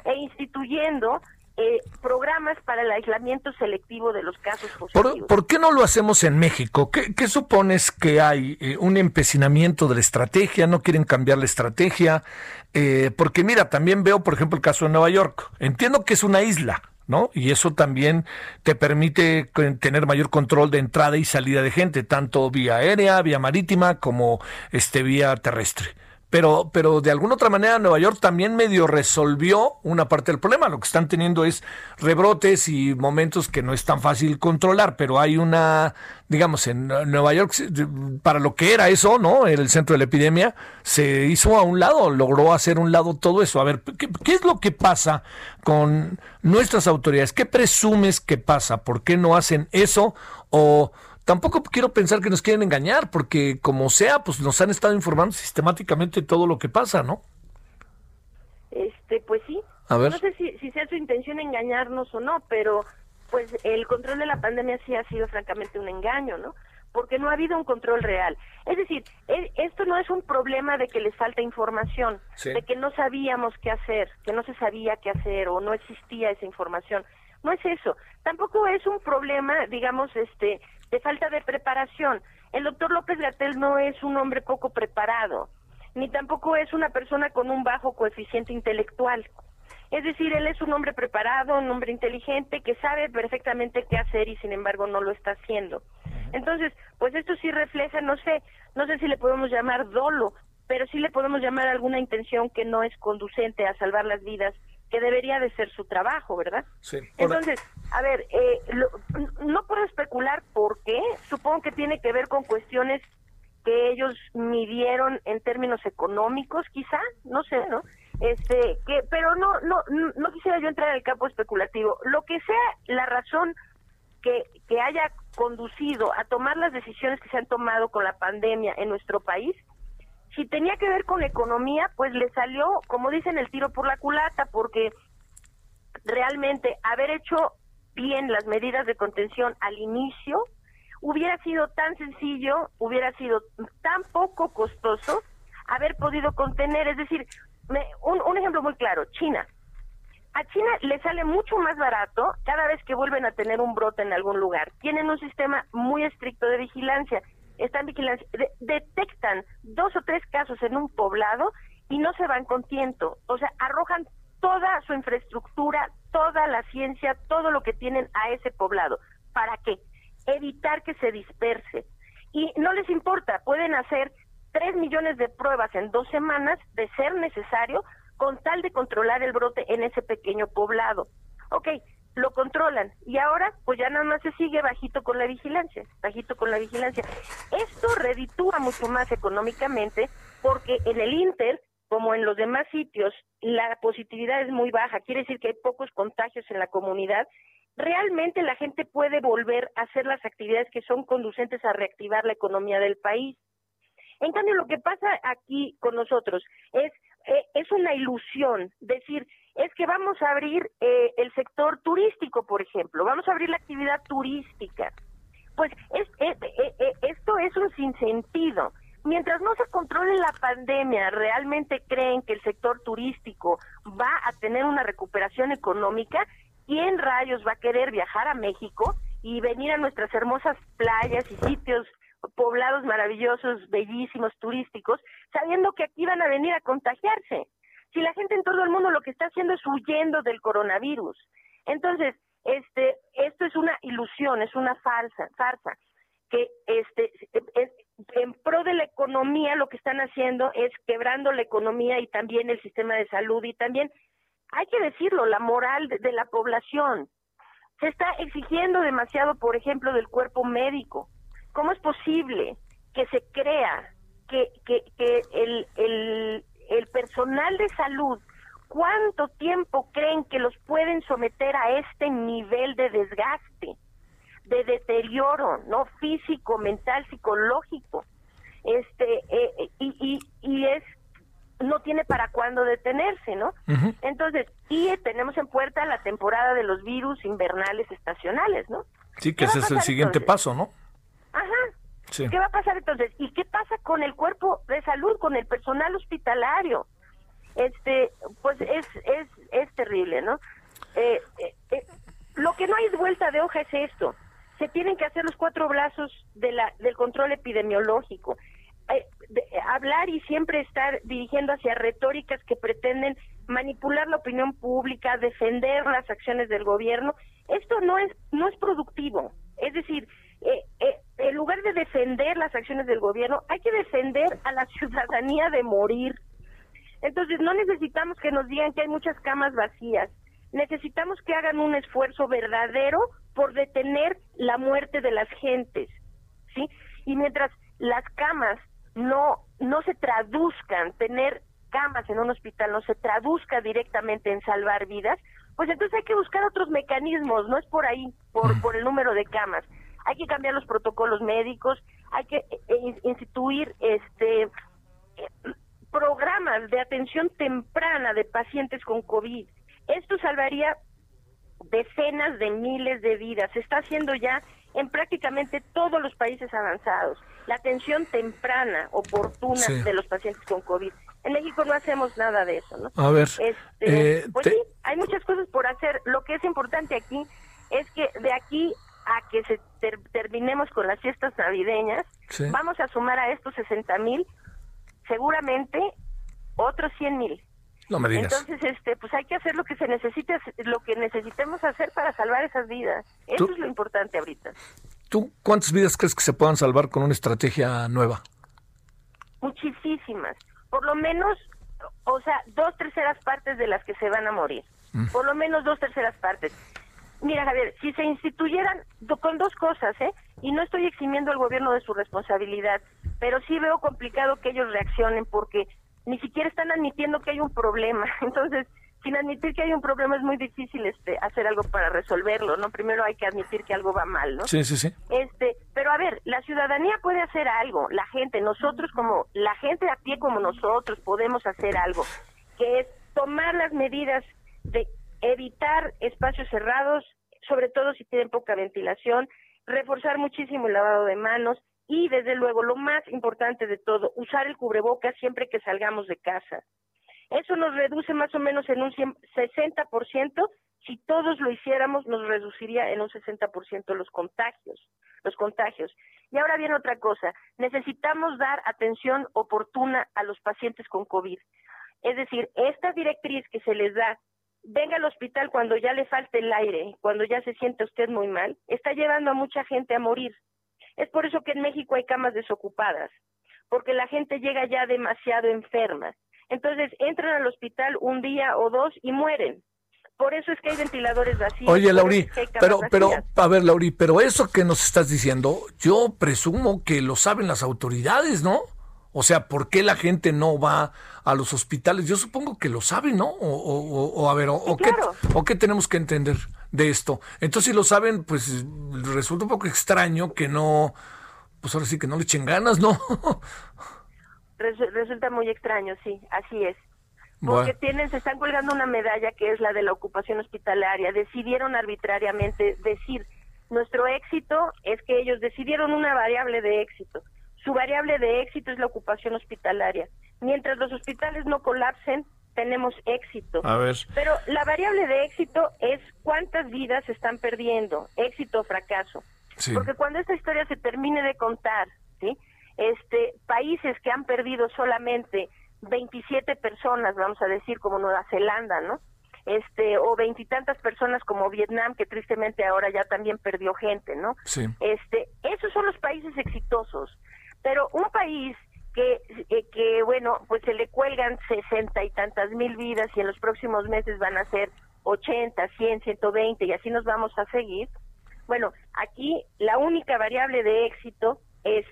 e instituyendo eh, programas para el aislamiento selectivo de los casos positivos. ¿Por, qué no lo hacemos en México? ¿Qué, supones que hay? Eh, ¿Un empecinamiento de la estrategia? ¿No quieren cambiar la estrategia? Eh, porque mira, también veo, por ejemplo, el caso de Nueva York. Entiendo que es una isla, ¿no? Y eso también te permite tener mayor control de entrada y salida de gente, tanto vía aérea, vía marítima, como este vía terrestre pero, pero de alguna otra manera Nueva York también medio resolvió una parte del problema. Lo que están teniendo es rebrotes y momentos que no es tan fácil controlar, pero hay una, digamos, en Nueva York, para lo que era eso, ¿no? El centro de la epidemia, se hizo a un lado, logró hacer un lado todo eso. A ver, ¿qué, qué es lo que pasa con nuestras autoridades? ¿Qué presumes que pasa? ¿Por qué no hacen eso? O tampoco quiero pensar que nos quieren engañar, porque como sea, pues nos han estado informando sistemáticamente todo lo que pasa, ¿no? Este, pues sí. A ver. No sé si, si sea su intención engañarnos o no, pero pues el control de la pandemia sí ha sido francamente un engaño, ¿no? Porque no ha habido un control real. Es decir, e, esto no es un problema de que les falta información, de que no sabíamos qué hacer, que no se sabía qué hacer o no existía esa información. No es eso. Tampoco es un problema, digamos, este, de falta de preparación. El doctor López Gatel no es un hombre poco preparado, ni tampoco es una persona con un bajo coeficiente intelectual. Es decir, él es un hombre preparado, un hombre inteligente que sabe perfectamente qué hacer y sin embargo no lo está haciendo. Entonces, pues esto sí refleja, no sé, no sé si le podemos llamar dolo, pero sí le podemos llamar alguna intención que no es conducente a salvar las vidas, que debería de ser su trabajo, ¿verdad? Sí. Entonces, a ver, eh, no puedo especular por qué, supongo que tiene que ver con cuestiones que ellos midieron en términos económicos, quizá, no sé, ¿no? Este, que, pero no, no, no quisiera yo entrar en el campo especulativo. Lo que sea la razón que, que haya conducido a tomar las decisiones que se han tomado con la pandemia en nuestro país, si tenía que ver con economía, pues le salió, como dicen, el tiro por la culata, porque realmente haber hecho bien las medidas de contención al inicio hubiera sido tan sencillo, hubiera sido tan poco costoso haber podido contener, es decir, un, un ejemplo muy claro, China. A China le sale mucho más barato cada vez que vuelven a tener un brote en algún lugar. Tienen un sistema muy estricto de vigilancia están vigilancia, detectan dos o tres casos en un poblado y no se van con tiento, o sea, arrojan toda su infraestructura, toda la ciencia, todo lo que tienen a ese poblado. ¿Para qué? Evitar que se disperse. Y no les importa, pueden hacer tres millones de pruebas en dos semanas, de ser necesario, con tal de controlar el brote en ese pequeño poblado. Ok, lo controlan y ahora pues ya nada más se sigue bajito con la vigilancia, bajito con la vigilancia. Esto reditúa mucho más económicamente porque en el Inter, como en los demás sitios, la positividad es muy baja, quiere decir que hay pocos contagios en la comunidad. Realmente la gente puede volver a hacer las actividades que son conducentes a reactivar la economía del país. En cambio, lo que pasa aquí con nosotros es, eh, es una ilusión, decir, es que vamos a abrir eh, el sector turístico, por ejemplo, vamos a abrir la actividad turística. Pues es, eh, eh, esto es un sinsentido. Mientras no se controle la pandemia, ¿realmente creen que el sector turístico va a tener una recuperación económica? ¿Quién rayos va a querer viajar a México y venir a nuestras hermosas playas y sitios poblados maravillosos, bellísimos, turísticos, sabiendo que aquí van a venir a contagiarse? si la gente en todo el mundo lo que está haciendo es huyendo del coronavirus. Entonces, este, esto es una ilusión, es una falsa, farsa, que este, es, en pro de la economía lo que están haciendo es quebrando la economía y también el sistema de salud y también, hay que decirlo, la moral de, la población. Se está exigiendo demasiado, por ejemplo, del cuerpo médico. ¿Cómo es posible que se crea que, el, el personal de salud, ¿cuánto tiempo creen que los pueden someter a este nivel de desgaste, de deterioro, no físico, mental, psicológico? Este eh, eh, y, y, es no tiene para cuándo detenerse, ¿no? Entonces, y tenemos en puerta la temporada de los virus invernales estacionales, ¿no? Sí, que ese es el siguiente paso, ¿no? Ajá, ¿Qué va a pasar entonces? ¿Y qué pasa con el cuerpo de salud, con el personal hospitalario? Este, pues es es es terrible, ¿no? Eh, eh, eh, lo que no hay vuelta de hoja es esto. Se tienen que hacer los cuatro brazos de la, del control epidemiológico. hablar y siempre estar dirigiendo hacia retóricas que pretenden manipular la opinión pública, defender las acciones del gobierno, esto no es no es productivo. Es decir, eh, eh, en lugar de defender las acciones del gobierno, hay que defender a la ciudadanía de morir. Entonces, no necesitamos que nos digan que hay muchas camas vacías. Necesitamos que hagan un esfuerzo verdadero por detener la muerte de las gentes, ¿sí? Y mientras las camas no no se traduzcan, tener camas en un hospital no se traduzca directamente en salvar vidas, pues entonces hay que buscar otros mecanismos, no es por ahí, por, por el número de camas hay que cambiar los protocolos médicos, hay que eh, eh, instituir este eh, programas de atención temprana de pacientes con COVID. Esto salvaría decenas de miles de vidas. Se está haciendo ya en prácticamente todos los países avanzados. La atención temprana, oportuna de los pacientes con COVID. En México no hacemos nada de eso, ¿no? A ver. Este, pues sí, hay muchas cosas por hacer. Lo que es importante aquí es que de aquí a que se terminemos con las fiestas navideñas, vamos a sumar a estos 60 mil seguramente otros 100 mil. No me digas. Entonces, este, pues hay que hacer lo que se necesite, lo que necesitemos hacer para salvar esas vidas. Eso es lo importante ahorita. ¿Tú cuántas vidas crees que se puedan salvar con una estrategia nueva? Muchísimas. por lo menos, o sea, dos terceras partes de las que se van a morir. Mm. Por lo menos dos terceras partes. Mira, Javier, si se instituyeran con dos cosas, ¿eh? Y no estoy eximiendo al gobierno de su responsabilidad, pero sí veo complicado que ellos reaccionen porque ni siquiera están admitiendo que hay un problema. Entonces, sin admitir que hay un problema es muy difícil este hacer algo para resolverlo, ¿no? Primero hay que admitir que algo va mal, ¿no? Sí, sí, sí. Este, pero a ver, la ciudadanía puede hacer algo, la gente, nosotros como la gente a pie como nosotros podemos hacer algo, que es tomar las medidas de evitar espacios cerrados, sobre todo si tienen poca ventilación, reforzar muchísimo el lavado de manos y desde luego lo más importante de todo, usar el cubrebocas siempre que salgamos de casa. Eso nos reduce más o menos en un 60%. Si todos lo hiciéramos, nos reduciría en un 60% los contagios, los contagios. Y ahora viene otra cosa. Necesitamos dar atención oportuna a los pacientes con COVID. Es decir, esta directriz que se les da, venga al hospital cuando ya le falte el aire, cuando ya se siente usted muy mal, está llevando a mucha gente a morir. Es por eso que en México hay camas desocupadas, porque la gente llega ya demasiado enferma. Entonces entran al hospital un día o dos y mueren. Por eso es que hay ventiladores vacíos. Oye, Lauri, pero, pero, a ver, Lauri, pero eso que nos estás diciendo, yo presumo que lo saben las autoridades, ¿no? O sea, ¿por qué la gente no va a los hospitales? Yo supongo que lo saben, ¿no? O, a ver, o, qué, o qué tenemos que entender de esto. Entonces, si lo saben, pues resulta un poco extraño que no, pues ahora sí que no le echen ganas, ¿no? resulta muy extraño, sí, así es. Porque tienen, se están colgando una medalla que es la de la ocupación hospitalaria. Decidieron arbitrariamente decir, nuestro éxito es que ellos decidieron una variable de éxito. Su variable de éxito es la ocupación hospitalaria. Mientras los hospitales no colapsen, tenemos éxito. A ver. Pero la variable de éxito es cuántas vidas se están perdiendo, éxito o fracaso. Porque cuando esta historia se termine de contar, ¿sí? este, países que han perdido solamente 27 personas, vamos a decir, como Nueva Zelanda, ¿no? Este, o veintitantas personas como Vietnam, que tristemente ahora ya también perdió gente, ¿no? Sí. Este, esos son los países exitosos. Pero un país que, eh, que, bueno, pues se le cuelgan sesenta y tantas mil vidas y en los próximos meses van a ser 80, 100, 120 y así nos vamos a seguir. Bueno, aquí la única variable de éxito es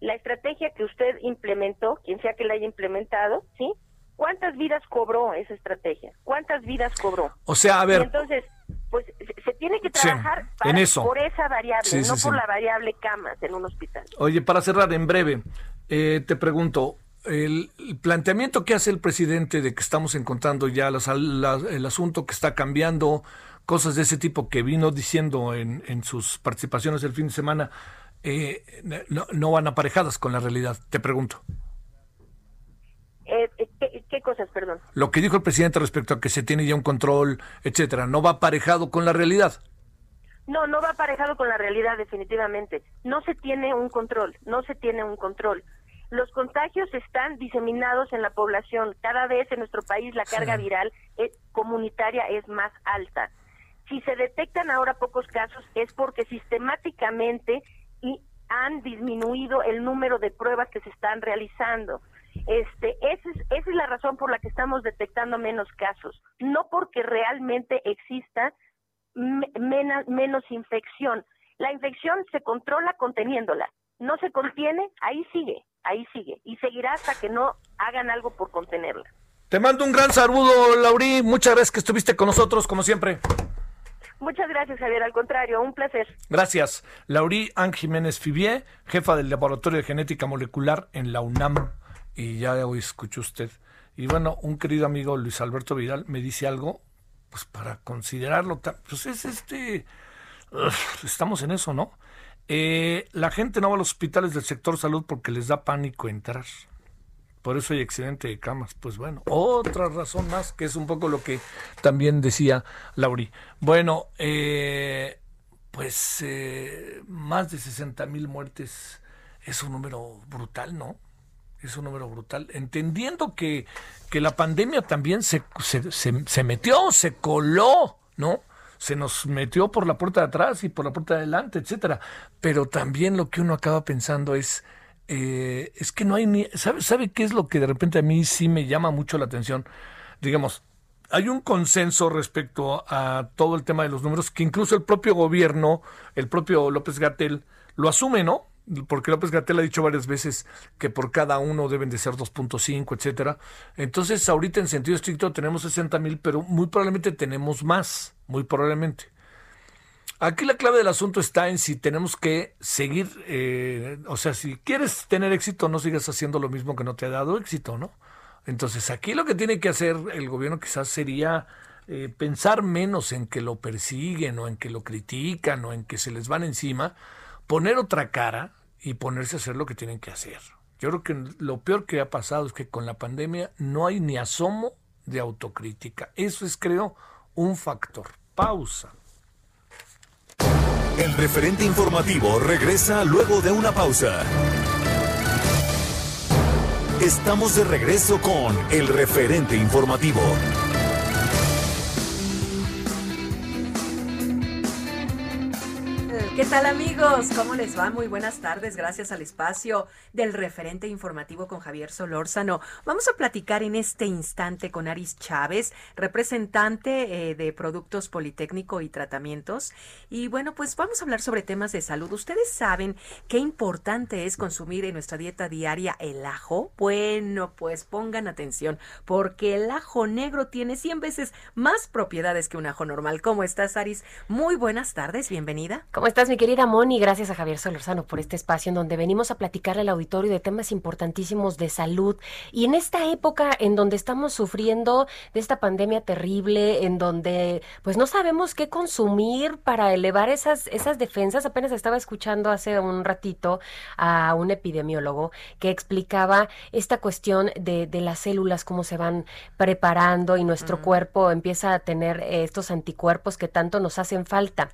la estrategia que usted implementó, quien sea que la haya implementado, ¿sí? ¿Cuántas vidas cobró esa estrategia? ¿Cuántas vidas cobró? O sea, a ver. entonces, pues se tiene que trabajar en eso. por esa variable, no por la variable camas en un hospital. Oye, para cerrar en breve, eh, te pregunto, el, planteamiento que hace el presidente de que estamos encontrando ya el asunto que está cambiando, cosas de ese tipo que vino diciendo en, en sus participaciones el fin de semana, eh, no, van aparejadas con la realidad, te pregunto. Eh, eh, ¿qué, cosas, perdón? Lo que dijo el presidente respecto a que se tiene ya un control, etcétera, ¿no va aparejado con la realidad? No, no va aparejado con la realidad, definitivamente. No se tiene un control, no se tiene un control. Los contagios están diseminados en la población. Cada vez en nuestro país la carga viral comunitaria es más alta. Si se detectan ahora pocos casos es porque sistemáticamente y han disminuido el número de pruebas que se están realizando. Este, esa es, esa es la razón por la que estamos detectando menos casos, no porque realmente exista menos infección. La infección se controla conteniéndola, no se contiene, ahí sigue, ahí sigue, y seguirá hasta que no hagan algo por contenerla. Te mando un gran saludo, Laurí, muchas gracias que estuviste con nosotros, como siempre. Muchas gracias, Javier. Al contrario, un placer. Gracias. Laurí Ángel Jiménez Fibier, jefa del Laboratorio de Genética Molecular en la UNAM. Y ya hoy escuchó usted. Y bueno, un querido amigo Luis Alberto Vidal me dice algo, pues para considerarlo. Pues es este. estamos en eso, ¿no? Eh, la gente no va a los hospitales del sector salud porque les da pánico entrar por eso hay accidente de camas. Pues bueno, otra razón más, que es un poco lo que también decía Lauri. Bueno, eh, pues eh, más de 60 mil muertes es un número brutal, ¿no? Es un número brutal. Entendiendo que, que la pandemia también se, se, se, metió, se coló, ¿no? se nos metió por la puerta de atrás y por la puerta de adelante, etcétera. Pero también lo que uno acaba pensando es eh, es que no hay ni... ¿sabe, ¿Sabe qué es lo que de repente a mí sí me llama mucho la atención? Digamos, hay un consenso respecto a todo el tema de los números que incluso el propio gobierno, el propio López Gatel, lo asume, ¿no? Porque López Gatel ha dicho varias veces que por cada uno deben de ser 2.5, etcétera. Entonces, ahorita en sentido estricto tenemos 60 mil, pero muy probablemente tenemos más, muy probablemente. Aquí la clave del asunto está en si tenemos que seguir, eh, o sea, si quieres tener éxito, no sigas haciendo lo mismo que no te ha dado éxito, ¿no? Entonces aquí lo que tiene que hacer el gobierno quizás sería eh, pensar menos en que lo persiguen o en que lo critican o en que se les van encima, poner otra cara y ponerse a hacer lo que tienen que hacer. Yo creo que lo peor que ha pasado es que con la pandemia no hay ni asomo de autocrítica. Eso es, creo, un factor. Pausa. El referente informativo regresa luego de una pausa. Estamos de regreso con el referente informativo. ¿Qué tal amigos? ¿Cómo les va? Muy buenas tardes. Gracias al espacio del referente informativo con Javier Solórzano. Vamos a platicar en este instante con Aris Chávez, representante eh, de Productos Politécnico y Tratamientos. Y bueno, pues vamos a hablar sobre temas de salud. ¿Ustedes saben qué importante es consumir en nuestra dieta diaria el ajo? Bueno, pues pongan atención, porque el ajo negro tiene 100 veces más propiedades que un ajo normal. ¿Cómo estás, Aris? Muy buenas tardes, bienvenida. ¿Cómo estás? Mi querida Moni? Gracias a Javier Solorzano por este espacio en donde venimos a platicarle al auditorio de temas importantísimos de salud. Y en esta época en donde estamos sufriendo de esta pandemia terrible, en donde pues no sabemos qué consumir para elevar esas, esas defensas. Apenas estaba escuchando hace un ratito a un epidemiólogo que explicaba esta cuestión de, de las células, cómo se van preparando y nuestro cuerpo empieza a tener estos anticuerpos que tanto nos hacen falta.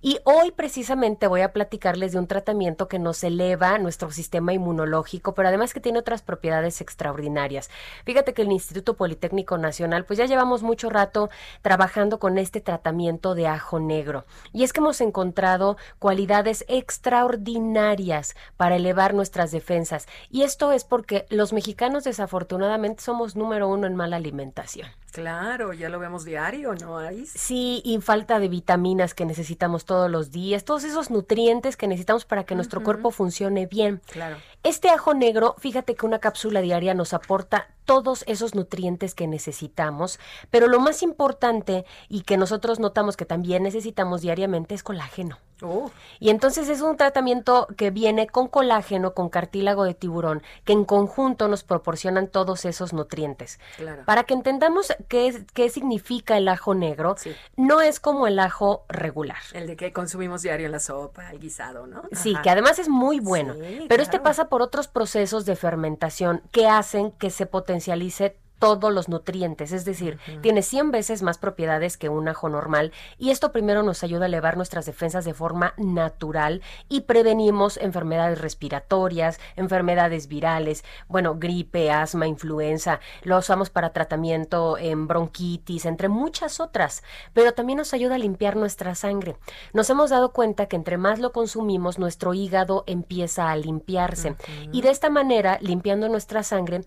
Y hoy precisamente voy a platicarles de un tratamiento que nos eleva nuestro sistema inmunológico, pero además que tiene otras propiedades extraordinarias. Fíjate que el Instituto Politécnico Nacional, pues ya llevamos mucho rato trabajando con este tratamiento de ajo negro. Y es que hemos encontrado cualidades extraordinarias para elevar nuestras defensas. Y esto es porque los mexicanos desafortunadamente somos número uno en mala alimentación. Claro, ya lo vemos diario, ¿no? Sí, y falta de vitaminas que necesitamos todos los días, todos esos nutrientes que necesitamos para que nuestro cuerpo funcione bien. Claro. Este ajo negro, fíjate que una cápsula diaria nos aporta todos esos nutrientes que necesitamos, pero lo más importante y que nosotros notamos que también necesitamos diariamente es colágeno. Oh. Y entonces es un tratamiento que viene con colágeno, con cartílago de tiburón, que en conjunto nos proporcionan todos esos nutrientes. Claro. Para que entendamos qué, qué significa el ajo negro, Sí. no es como el ajo regular. El de que consumimos diario en la sopa, el guisado, ¿no? Sí, Ajá. que además es muy bueno. Sí, pero este pasa por otros procesos de fermentación que hacen que se potencialice todos los nutrientes, es decir, tiene 100 veces más propiedades que un ajo normal y esto primero nos ayuda a elevar nuestras defensas de forma natural y prevenimos enfermedades respiratorias, enfermedades virales, bueno, gripe, asma, influenza, lo usamos para tratamiento en bronquitis, entre muchas otras, pero también nos ayuda a limpiar nuestra sangre. Nos hemos dado cuenta que entre más lo consumimos, nuestro hígado empieza a limpiarse y de esta manera, limpiando nuestra sangre,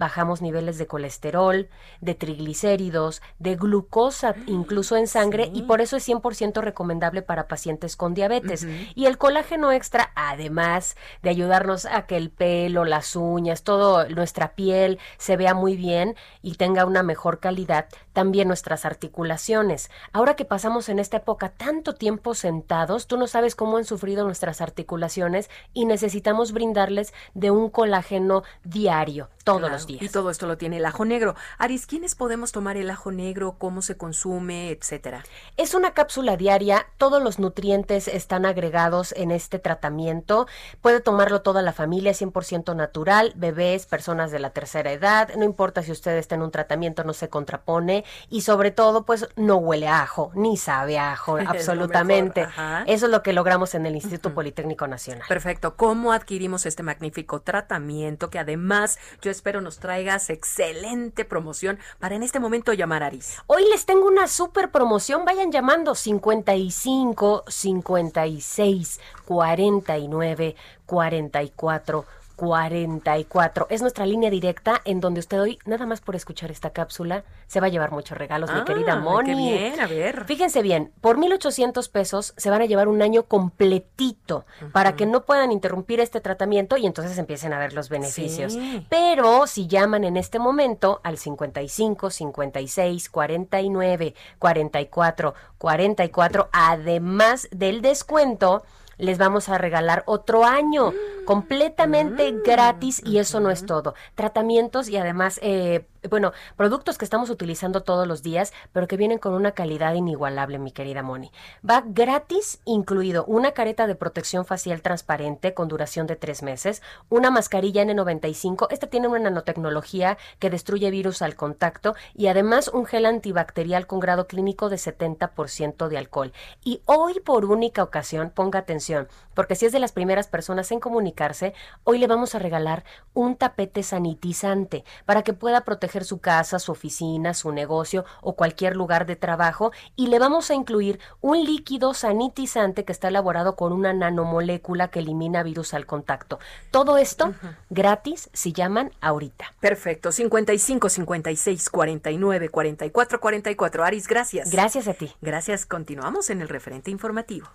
bajamos niveles de colesterol, de triglicéridos, de glucosa incluso en sangre y por eso es 100% recomendable para pacientes con diabetes. Y el colágeno extra, además de ayudarnos a que el pelo, las uñas, todo nuestra piel se vea muy bien y tenga una mejor calidad, también nuestras articulaciones. Ahora que pasamos en esta época tanto tiempo sentados, tú no sabes cómo han sufrido nuestras articulaciones y necesitamos brindarles de un colágeno diario, todos Claro, los días. Y todo esto lo tiene el ajo negro. Aris, ¿quiénes podemos tomar el ajo negro? ¿Cómo se consume? Etcétera. Es una cápsula diaria, todos los nutrientes están agregados en este tratamiento. Puede tomarlo toda la familia, 100% natural, bebés, personas de la tercera edad, no importa si usted está en un tratamiento, no se contrapone y sobre todo, pues no huele a ajo, ni sabe a ajo, Es absolutamente. Eso es lo que logramos en el Instituto Politécnico Nacional. Perfecto. ¿Cómo adquirimos este magnífico tratamiento que además yo espero nos traigas excelente promoción para en este momento llamar a Aris? Hoy les tengo una super promoción. Vayan llamando 55 56 49 44 44. Es nuestra línea directa en donde usted hoy, nada más por escuchar esta cápsula, se va a llevar muchos regalos, mi querida Ah, Moni. qué bien, a ver. Fíjense bien, por 1,800 pesos se van a llevar un año completito para que no puedan interrumpir este tratamiento y entonces empiecen a ver los beneficios. Sí. Pero si llaman en este momento al 55 56 49 44 44, además del descuento, les vamos a regalar otro año completamente gratis y eso no es todo. Tratamientos y además, eh, bueno, productos que estamos utilizando todos los días, pero que vienen con una calidad inigualable, mi querida Moni. Va gratis incluido una careta de protección facial transparente con duración de tres meses, una mascarilla N95, esta tiene una nanotecnología que destruye virus al contacto y además un gel antibacterial con grado clínico de 70% de alcohol. Y hoy por única ocasión, ponga atención, porque si es de las primeras personas en comunicarse, hoy le vamos a regalar un tapete sanitizante para que pueda proteger su casa, su oficina, su negocio o cualquier lugar de trabajo y le vamos a incluir un líquido sanitizante que está elaborado con una nanomolécula que elimina virus al contacto. Todo esto gratis si llaman ahorita. Perfecto. 55 56 49 44 44. Aris, gracias. Gracias a ti. Gracias. Continuamos en el referente informativo.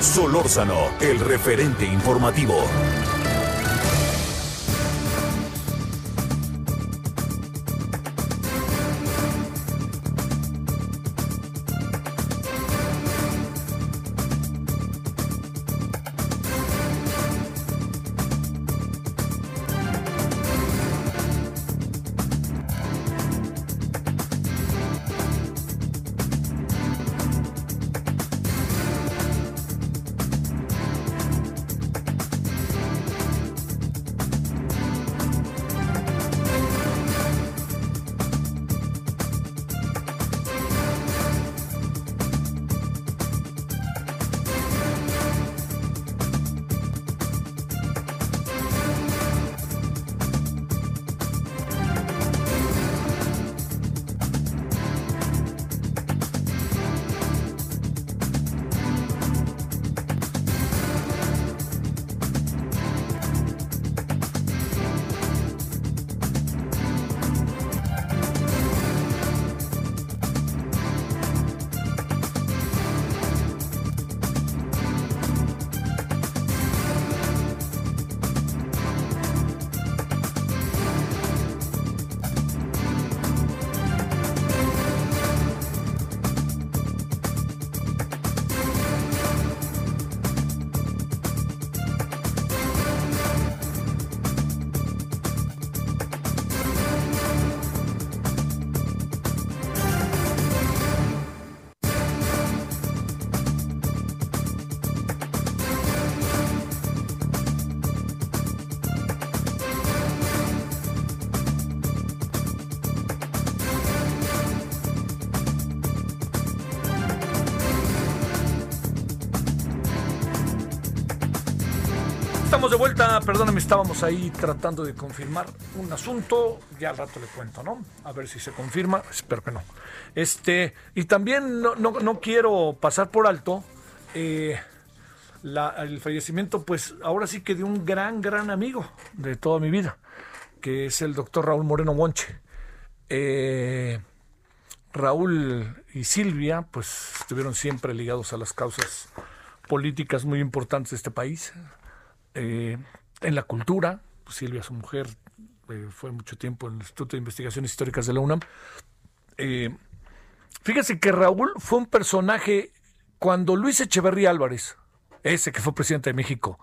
Solórzano, el referente informativo. Estamos de vuelta, perdóname, estábamos ahí tratando de confirmar un asunto, ya al rato le cuento, ¿no? A ver si se confirma, espero que no. Este, y también no, no, no quiero pasar por alto eh, el fallecimiento, pues ahora sí que de un gran, gran amigo de toda mi vida, que es el doctor Raúl Moreno Monche. Eh, Raúl y Silvia, pues estuvieron siempre ligados a las causas políticas muy importantes de este país. Eh, en la cultura, pues, Silvia, su mujer, eh, fue mucho tiempo en el Instituto de Investigaciones Históricas de la UNAM. Eh, fíjese que Raúl fue un personaje cuando Luis Echeverría Álvarez, ese que fue presidente de México,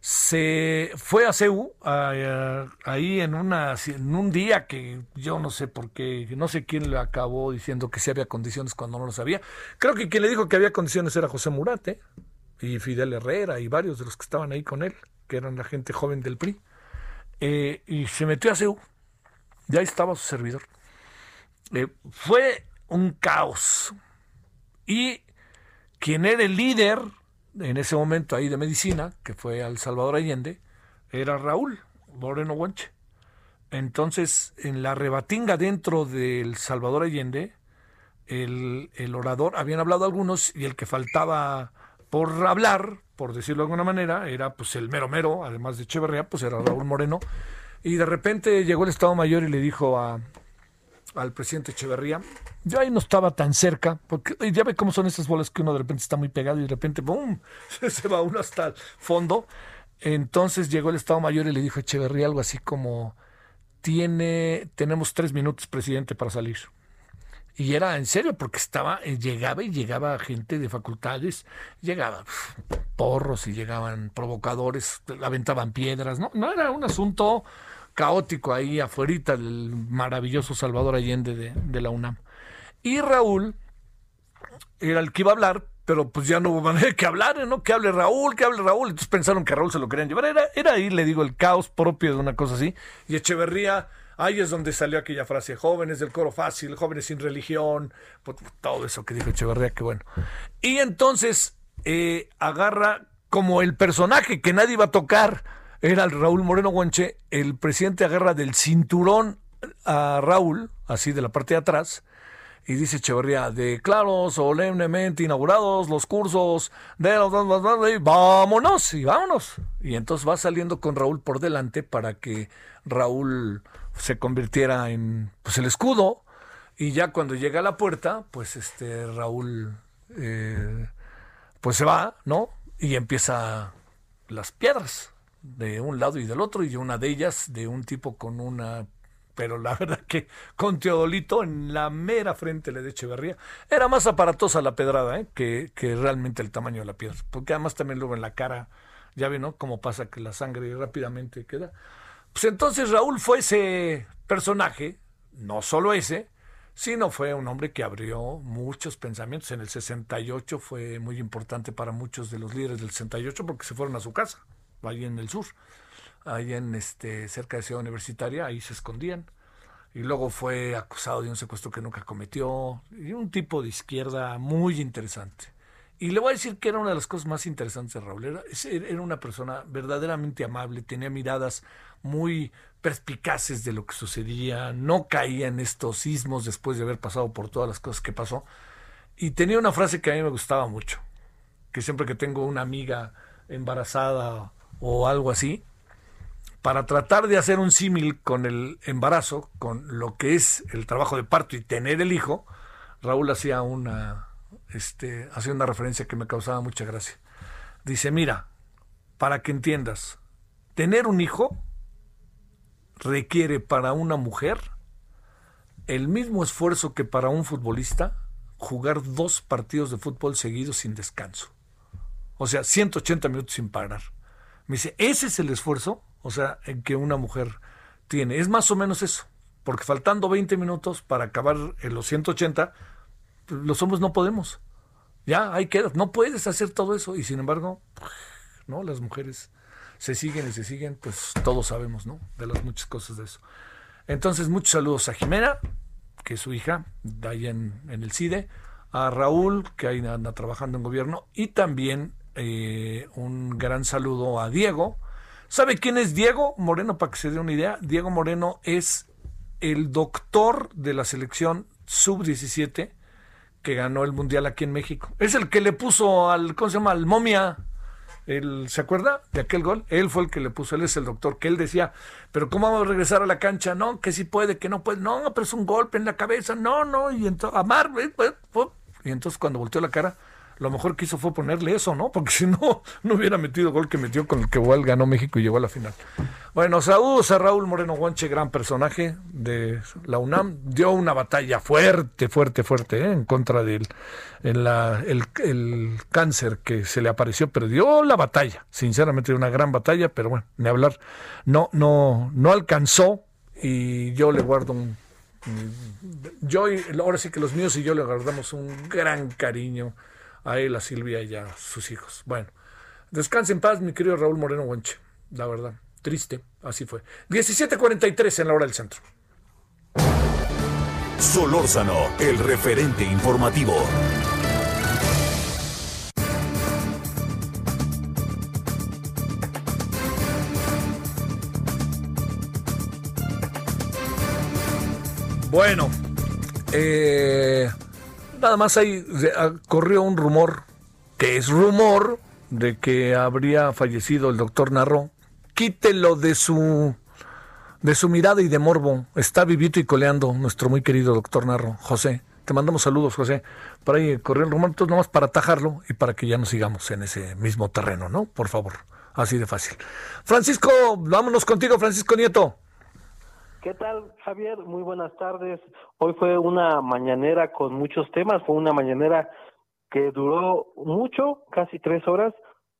se fue a CEU ahí en una en un día que yo no sé por qué, no sé quién le acabó diciendo que sí había condiciones cuando no lo sabía. Creo que quien le dijo que había condiciones era José Murate y Fidel Herrera y varios de los que estaban ahí con él, que eran la gente joven del PRI. Eh, y se metió a CEU. Ya estaba su servidor. Eh, fue un caos. Y quien era el líder en ese momento ahí de medicina, que fue al Salvador Allende, era Raúl Moreno Guanche. Entonces, en la rebatinga dentro del Salvador Allende, el, el orador, habían hablado algunos y el que faltaba por hablar, por decirlo de alguna manera, era pues el mero mero, además de Echeverría, pues era Raúl Moreno. Y de repente llegó el Estado Mayor y le dijo al presidente Echeverría, yo ahí no estaba tan cerca, porque ya ve cómo son esas bolas que uno de repente está muy pegado y de repente, ¡boom!, se va uno hasta el fondo. Entonces llegó el Estado Mayor y le dijo a Echeverría algo así como, tiene, tenemos tres minutos, presidente, para salir. Y era en serio, porque estaba, eh, llegaba y llegaba gente de facultades, llegaba porros y llegaban provocadores, aventaban piedras, ¿no? No era un asunto caótico ahí afuera del maravilloso Salvador Allende de, de, la UNAM. Y Raúl era el que iba a hablar, pero pues ya no hubo manera de que hablar, ¿no? Que hable Raúl, que hable Raúl. Entonces pensaron que Raúl se lo querían llevar. Era, era ahí, le digo, el caos propio de una cosa así. Y Echeverría Ahí es donde salió aquella frase, jóvenes del coro fácil, jóvenes sin religión, pues, todo eso que dijo Echeverría, que bueno. Y entonces eh, agarra como el personaje que nadie iba a tocar, era el Raúl Moreno Guanche, el presidente agarra del cinturón a Raúl, así de la parte de atrás, y dice Echeverría, declaro solemnemente inaugurados los cursos de los... Vámonos y vámonos. Y entonces va saliendo con Raúl por delante para que Raúl se convirtiera en pues el escudo y ya cuando llega a la puerta pues este Raúl eh, pues se va no y empieza las piedras de un lado y del otro y una de ellas de un tipo con una pero la verdad que con Teodolito en la mera frente le de Echeverría. Era más aparatosa la pedrada ¿eh? que, que realmente el tamaño de la piedra porque además también luego en la cara ya ve no cómo pasa que la sangre rápidamente queda pues entonces Raúl fue ese personaje, no solo ese, sino fue un hombre que abrió muchos pensamientos. En el 68 fue muy importante para muchos de los líderes del 68 porque se fueron a su casa, ahí en el sur, ahí en este cerca de Ciudad Universitaria, ahí se escondían. Y luego fue acusado de un secuestro que nunca cometió, y un tipo de izquierda muy interesante. Y le voy a decir que era una de las cosas más interesantes de Raúl. Era, era una persona verdaderamente amable, tenía miradas muy perspicaces de lo que sucedía, no caía en estos sismos después de haber pasado por todas las cosas que pasó. Y tenía una frase que a mí me gustaba mucho, que siempre que tengo una amiga embarazada o algo así, para tratar de hacer un símil con el embarazo, con lo que es el trabajo de parto y tener el hijo, Raúl hacía una, este, hacía una referencia que me causaba mucha gracia. Dice, mira, para que entiendas, tener un hijo requiere para una mujer el mismo esfuerzo que para un futbolista jugar dos partidos de fútbol seguidos sin descanso. O sea, 180 minutos sin parar. Me dice, ese es el esfuerzo, o sea, en que una mujer tiene. Es más o menos eso. Porque faltando 20 minutos para acabar en los 180, los hombres no podemos. Ya, hay que, no puedes hacer todo eso. Y sin embargo, no, las mujeres se siguen y se siguen, pues todos sabemos, ¿no? De las muchas cosas de eso. Entonces, muchos saludos a Jimena, que es su hija, de ahí en, el CIDE, a Raúl, que ahí anda trabajando en gobierno, y también eh, un gran saludo a Diego. ¿Sabe quién es Diego Moreno? Para que se dé una idea, Diego Moreno es el doctor de la selección sub-17 que ganó el mundial aquí en México. Es el que le puso al, ¿cómo se llama? Al momia ¿Se acuerda de aquel gol? Él fue el que le puso, él es el doctor, que él decía, pero ¿cómo vamos a regresar a la cancha? No, que sí puede, que no puede, no, pero es un golpe en la cabeza, no, no, y entonces, amar, y entonces cuando volteó la cara, lo mejor que hizo fue ponerle eso, ¿no? Porque si no, no hubiera metido gol que metió con el que igual ganó México y llegó a la final. Bueno, saludos a Raúl Moreno Guanche, gran personaje de la UNAM. Dio una batalla fuerte, fuerte, fuerte ¿eh? en contra del el, cáncer que se le apareció, pero dio la batalla, sinceramente, una gran batalla, pero bueno, ni hablar. No, no, no alcanzó y yo le guardo un yo ahora sí que los míos y yo le guardamos un gran cariño a él, a Silvia y a sus hijos. Bueno, descanse en paz, mi querido Raúl Moreno Guanche. La verdad, triste, así fue. 17:43 en la hora del centro. Solórzano, el referente informativo. Bueno, eh, nada más ahí ah, corrió un rumor, que es rumor, de que habría fallecido el doctor Narro, quítelo de su de su mirada y de morbo. Está vivito y coleando nuestro muy querido doctor Narro, José. Te mandamos saludos, José. Por ahí corriendo rumor, nomás para atajarlo y para que ya no sigamos en ese mismo terreno, ¿no? Por favor, así de fácil. Francisco, vámonos contigo, Francisco Nieto. ¿Qué tal, Javier? Muy buenas tardes. Hoy fue una mañanera con muchos temas, fue una mañanera que duró mucho, casi tres horas,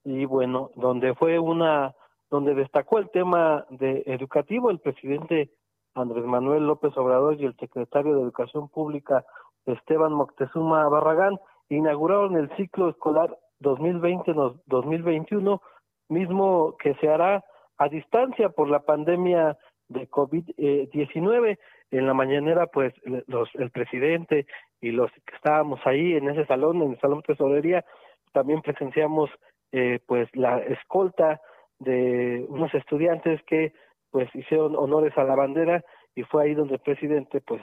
y bueno, donde fue una, donde destacó el tema de educativo, el presidente Andrés Manuel López Obrador y el secretario de Educación Pública Esteban Moctezuma Barragán inauguraron el ciclo escolar 2020-2021, mismo que se hará a distancia por la pandemia de COVID-19. En la mañanera, pues, los, el presidente y los que estábamos ahí en ese salón, en el Salón Tesorería, también presenciamos, eh, pues, la escolta de unos estudiantes que, pues, hicieron honores a la bandera y fue ahí donde el presidente, pues,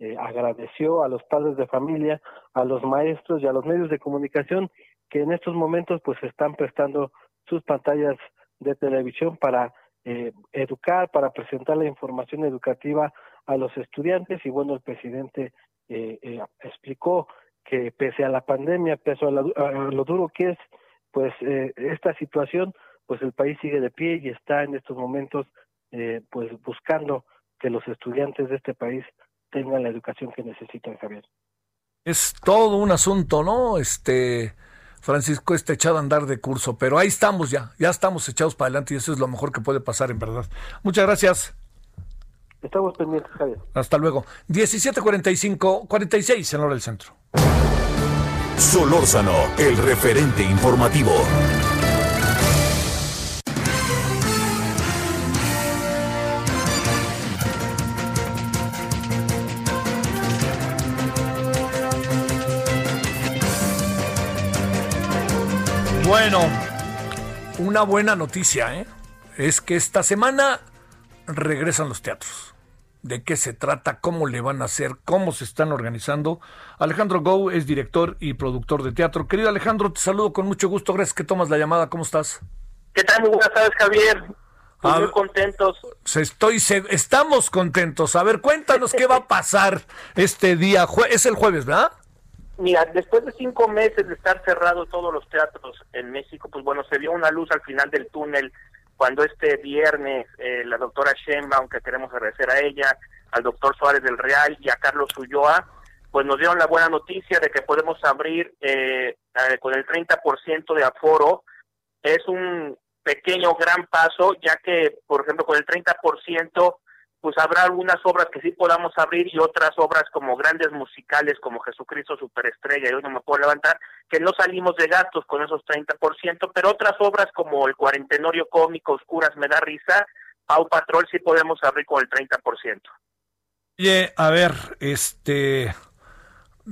eh, agradeció a los padres de familia, a los maestros y a los medios de comunicación que en estos momentos pues están prestando sus pantallas de televisión para eh, educar, para presentar la información educativa a los estudiantes y bueno, el presidente eh, eh explicó que pese a la pandemia, pese a, lo duro que es pues esta situación, pues el país sigue de pie y está en estos momentos pues buscando que los estudiantes de este país tengan la educación que necesitan, Javier. Es todo un asunto, ¿no? Este, Francisco está echado a andar de curso, pero ahí estamos ya, ya estamos echados para adelante y eso es lo mejor que puede pasar en verdad. Muchas gracias. Estamos pendientes, Javier. Hasta luego. 17:45, 46 en hora del centro. Solórzano, el referente informativo. Una buena noticia, ¿eh? Es que esta semana regresan los teatros. ¿De qué se trata? ¿Cómo le van a hacer? ¿Cómo se están organizando? Alejandro Gou es director y productor de teatro. Querido Alejandro, te saludo con mucho gusto. Gracias que tomas la llamada. ¿Cómo estás? ¿Qué tal? Muy buenas tardes, Javier. Pues muy contentos. Estoy, estamos contentos. A ver, cuéntanos qué va a pasar este día. Es el jueves, ¿verdad? Mira, después de cinco meses de estar cerrados todos los teatros en México, pues bueno, se vio una luz al final del túnel cuando este viernes eh, la doctora Sheinbaum, que queremos agradecer a ella, al doctor Suárez del Real y a Carlos Ulloa, pues nos dieron la buena noticia de que podemos abrir eh, eh con el 30% de aforo. Es un pequeño gran paso, ya que, por ejemplo, con el 30% pues habrá algunas obras que sí podamos abrir y otras obras como grandes musicales como Jesucristo Superestrella y hoy no me puedo levantar, que no salimos de gastos con esos 30%, pero otras obras como el Cuarentenorio Cómico, Oscuras Me Da Risa, Pau Patrol sí podemos abrir con el 30%. Oye, a ver, este,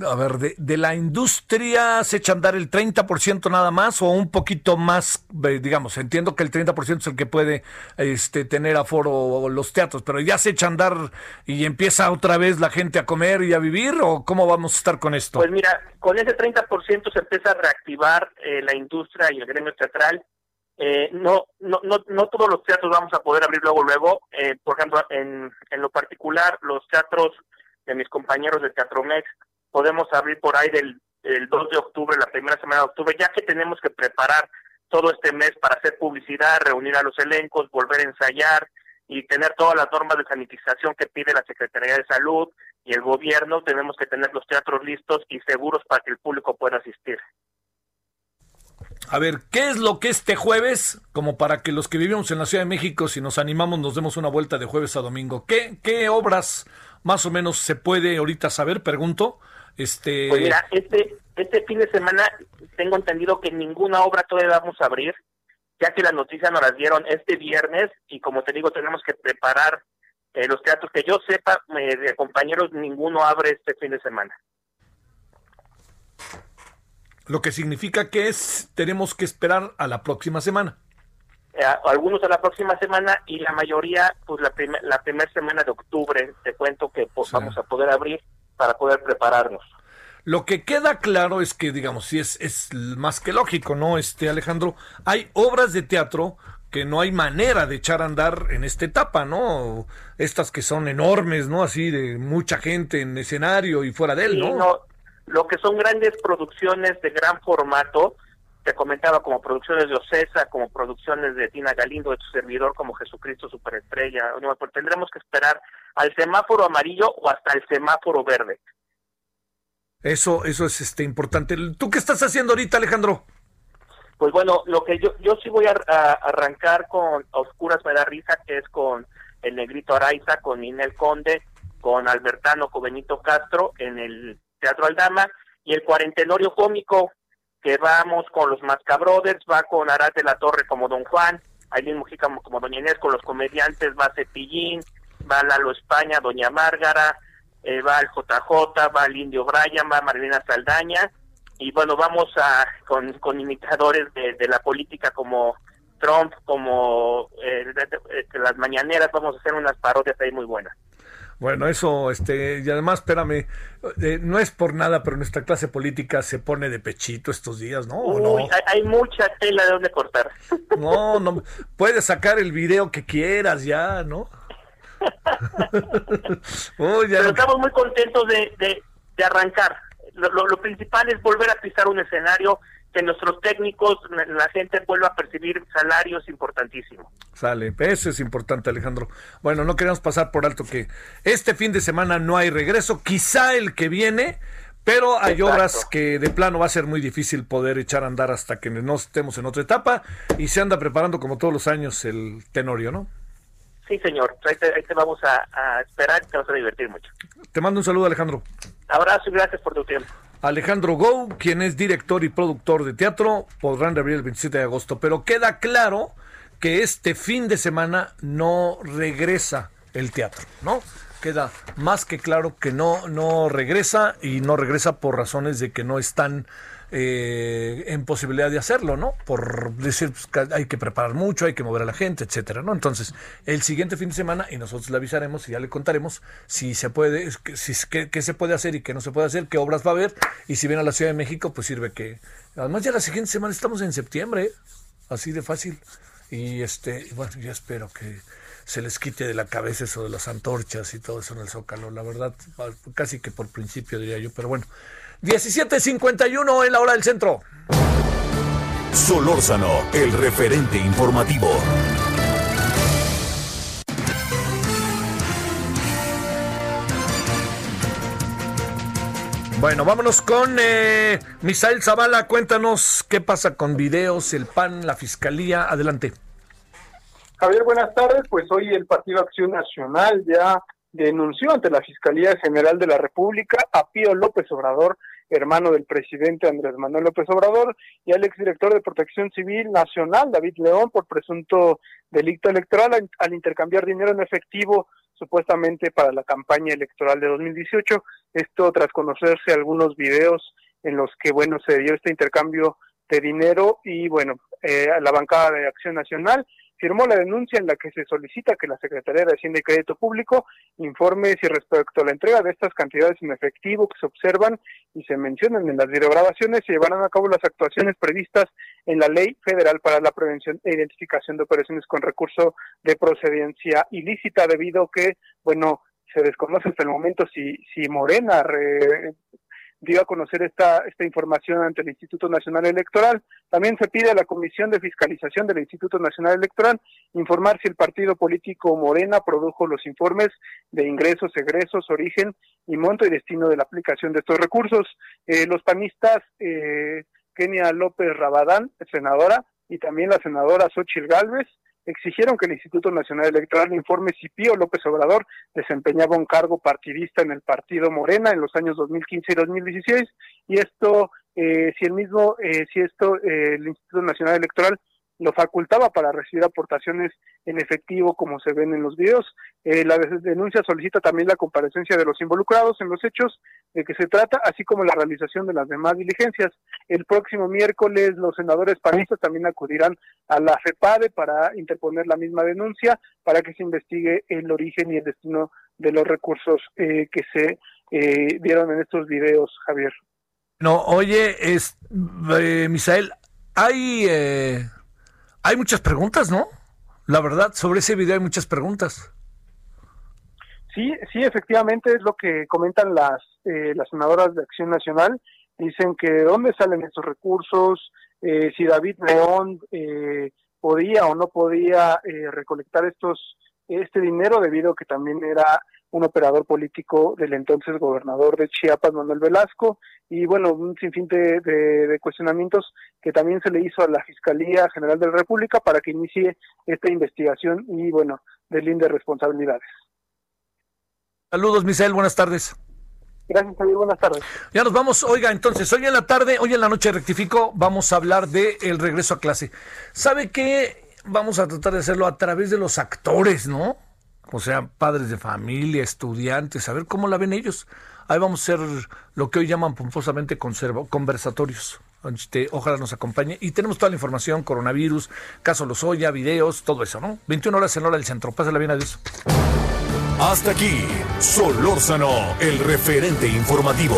a ver, de, la industria se echa a andar el 30% nada más o un poquito más, digamos, entiendo que el 30% es el que puede este, tener aforo los teatros, pero ya se echa a andar y empieza otra vez la gente a comer y a vivir o cómo vamos a estar con esto? Pues mira, con ese 30% se empieza a reactivar eh, la industria y el gremio teatral. Eh, no, no, no, no todos los teatros vamos a poder abrir luego, luego. Eh, por ejemplo, en, en lo particular, los teatros de mis compañeros de Teatro Mex podemos abrir por ahí del, 2 de octubre, la primera semana de octubre, ya que tenemos que preparar todo este mes para hacer publicidad, reunir a los elencos, volver a ensayar y tener todas las normas de sanitización que pide la Secretaría de Salud y el gobierno, tenemos que tener los teatros listos y seguros para que el público pueda asistir. A ver, ¿qué es lo que este jueves, como para que los que vivimos en la Ciudad de México, si nos animamos, nos demos una vuelta de jueves a domingo? ¿Qué, qué obras más o menos se puede ahorita saber? Pregunto. Este... Pues mira, este, este fin de semana tengo entendido que ninguna obra todavía vamos a abrir, ya que las noticias nos las dieron este viernes y como te digo, tenemos que preparar eh, los teatros. Que yo sepa, eh, de compañeros, ninguno abre este fin de semana. Lo que significa que es tenemos que esperar a la próxima semana. Eh, algunos a la próxima semana y la mayoría, pues la, la primera semana de octubre, te cuento que pues, vamos a poder abrir para poder prepararnos. Lo que queda claro es que, digamos, sí es, es más que lógico, ¿no? Este, Alejandro, hay obras de teatro que no hay manera de echar a andar en esta etapa, ¿no? Estas que son enormes, ¿no? Así de mucha gente en escenario y fuera de él, ¿no? lo que son grandes producciones de gran formato, te comentaba como producciones de Ocesa, como producciones de Tina Galindo, de tu servidor, como Jesucristo Superestrella, pues tendremos que esperar al semáforo amarillo o hasta el semáforo verde. Eso, eso es este importante. ¿Tú qué estás haciendo ahorita, Alejandro? Pues bueno, lo que yo, yo sí voy a, arrancar con Oscuras me da risa, que es con el Negrito Araiza, con Inel Conde, con Albertano, con Benito Castro en el Teatro Aldama, y el cuarentenorio cómico, que vamos con los Mascabrothers, va con Arad de la Torre como Don Juan, Aileen Mujica como Doña Inés, con los comediantes va Cepillín, va Lalo España, Doña Márgara, eh, va el JJ, va el Indio Bryan, va Marilena Saldaña, y bueno, vamos a con, con imitadores de, la política como Trump, como eh, las mañaneras, vamos a hacer unas parodias ahí muy buenas. Bueno, eso, este, y además, espérame, eh, no es por nada, pero nuestra clase política se pone de pechito estos días, ¿no? Uy, Hay, mucha tela de donde cortar. No, no, puedes sacar el video que quieras ya, ¿no? pero estamos muy contentos de, de, de arrancar lo, principal es volver a pisar un escenario que nuestros técnicos, la gente vuelva a percibir salarios importantísimos. Sale, eso es importante Alejandro. Bueno, no queremos pasar por alto que este fin de semana no hay regreso, quizá el que viene, pero hay obras que de plano va a ser muy difícil poder echar a andar hasta que no estemos en otra etapa y se anda preparando como todos los años el Tenorio, ¿no? Sí, señor. Ahí te, vamos a, esperar te vas a divertir mucho. Te mando un saludo, Alejandro. Abrazo y gracias por tu tiempo. Alejandro Gou, quien es director y productor de teatro, podrán reabrir el 27 de agosto. Pero queda claro que este fin de semana no regresa el teatro, ¿no? Queda más que claro que no, no regresa y no regresa por razones de que no están eh, en posibilidad de hacerlo, ¿no? Por decir, pues, hay que preparar mucho, hay que mover a la gente, etcétera, ¿no? Entonces, el siguiente fin de semana, y nosotros le avisaremos y ya le contaremos si se puede, si, qué, qué se puede hacer y qué no se puede hacer, qué obras va a haber, y si viene a la Ciudad de México, pues sirve que. Además, ya la siguiente semana estamos en septiembre, ¿eh? así de fácil. Y este, bueno, yo espero que se les quite de la cabeza eso de las antorchas y todo eso en el Zócalo, la verdad, casi que por principio diría yo, pero bueno. 17.51 en la hora del centro. Solórzano, el referente informativo. Bueno, vámonos con eh, Misael Zavala. Cuéntanos qué pasa con videos, el PAN, la Fiscalía. Adelante. Javier, buenas tardes. Pues hoy el Partido Acción Nacional ya denunció ante la Fiscalía General de la República a Pío López Obrador, hermano del presidente Andrés Manuel López Obrador, y al exdirector de Protección Civil Nacional, David León, por presunto delito electoral al, intercambiar dinero en efectivo supuestamente para la campaña electoral de 2018. Esto tras conocerse algunos videos en los que, bueno, se dio este intercambio de dinero y, bueno, eh, la bancada de Acción Nacional firmó la denuncia en la que se solicita que la Secretaría de Hacienda y Crédito Público informe si respecto a la entrega de estas cantidades en efectivo que se observan y se mencionan en las videograbaciones se llevarán a cabo las actuaciones previstas en la Ley Federal para la Prevención e Identificación de Operaciones con Recurso de Procedencia Ilícita, debido que, bueno, se desconoce hasta el momento si, si Morena dio a conocer esta, esta información ante el Instituto Nacional Electoral. También se pide a la Comisión de Fiscalización del Instituto Nacional Electoral informar si el partido político Morena produjo los informes de ingresos, egresos, origen y monto y destino de la aplicación de estos recursos. Eh, los panistas eh, Kenia López Rabadán, senadora, y también la senadora Xochil Gálvez, exigieron que el Instituto Nacional Electoral informe si Pío López Obrador desempeñaba un cargo partidista en el partido Morena en los años 2015 y 2016 y esto eh, si el mismo eh, si esto eh, el Instituto Nacional Electoral lo facultaba para recibir aportaciones en efectivo como se ven en los videos. Eh, la denuncia solicita también la comparecencia de los involucrados en los hechos de que se trata, así como la realización de las demás diligencias. El próximo miércoles los senadores panistas también acudirán a la FEPADE para interponer la misma denuncia para que se investigue el origen y el destino de los recursos eh, que se eh, dieron en estos videos, Javier. No, oye, es, eh, Misael, hay, eh, hay muchas preguntas, ¿no? La verdad, sobre ese video hay muchas preguntas. Sí, sí, efectivamente es lo que comentan las, eh, las senadoras de Acción Nacional. Dicen que de dónde salen estos recursos, eh, si David León eh, podía o no podía recolectar estos este dinero debido a que también era un operador político del entonces gobernador de Chiapas, Manuel Velasco, y bueno, un sinfín de, de, cuestionamientos que también se le hizo a la Fiscalía General de la República para que inicie esta investigación y bueno, deslinde responsabilidades. Saludos, Misael, buenas tardes. Gracias, Javier, buenas tardes. Ya nos vamos, oiga, entonces, hoy en la tarde, hoy en la noche rectifico, vamos a hablar de el regreso a clase. ¿Sabe qué? Vamos a tratar de hacerlo a través de los actores, ¿no? O sea, padres de familia, estudiantes, a ver cómo la ven ellos. Ahí vamos a hacer lo que hoy llaman pomposamente conversatorios. Este, ojalá nos acompañe. Y tenemos toda la información, coronavirus, caso Lozoya, videos, todo eso, ¿no? 21 horas en hora del centro. Pásala bien, adiós. Hasta aquí, Solórzano, el referente informativo.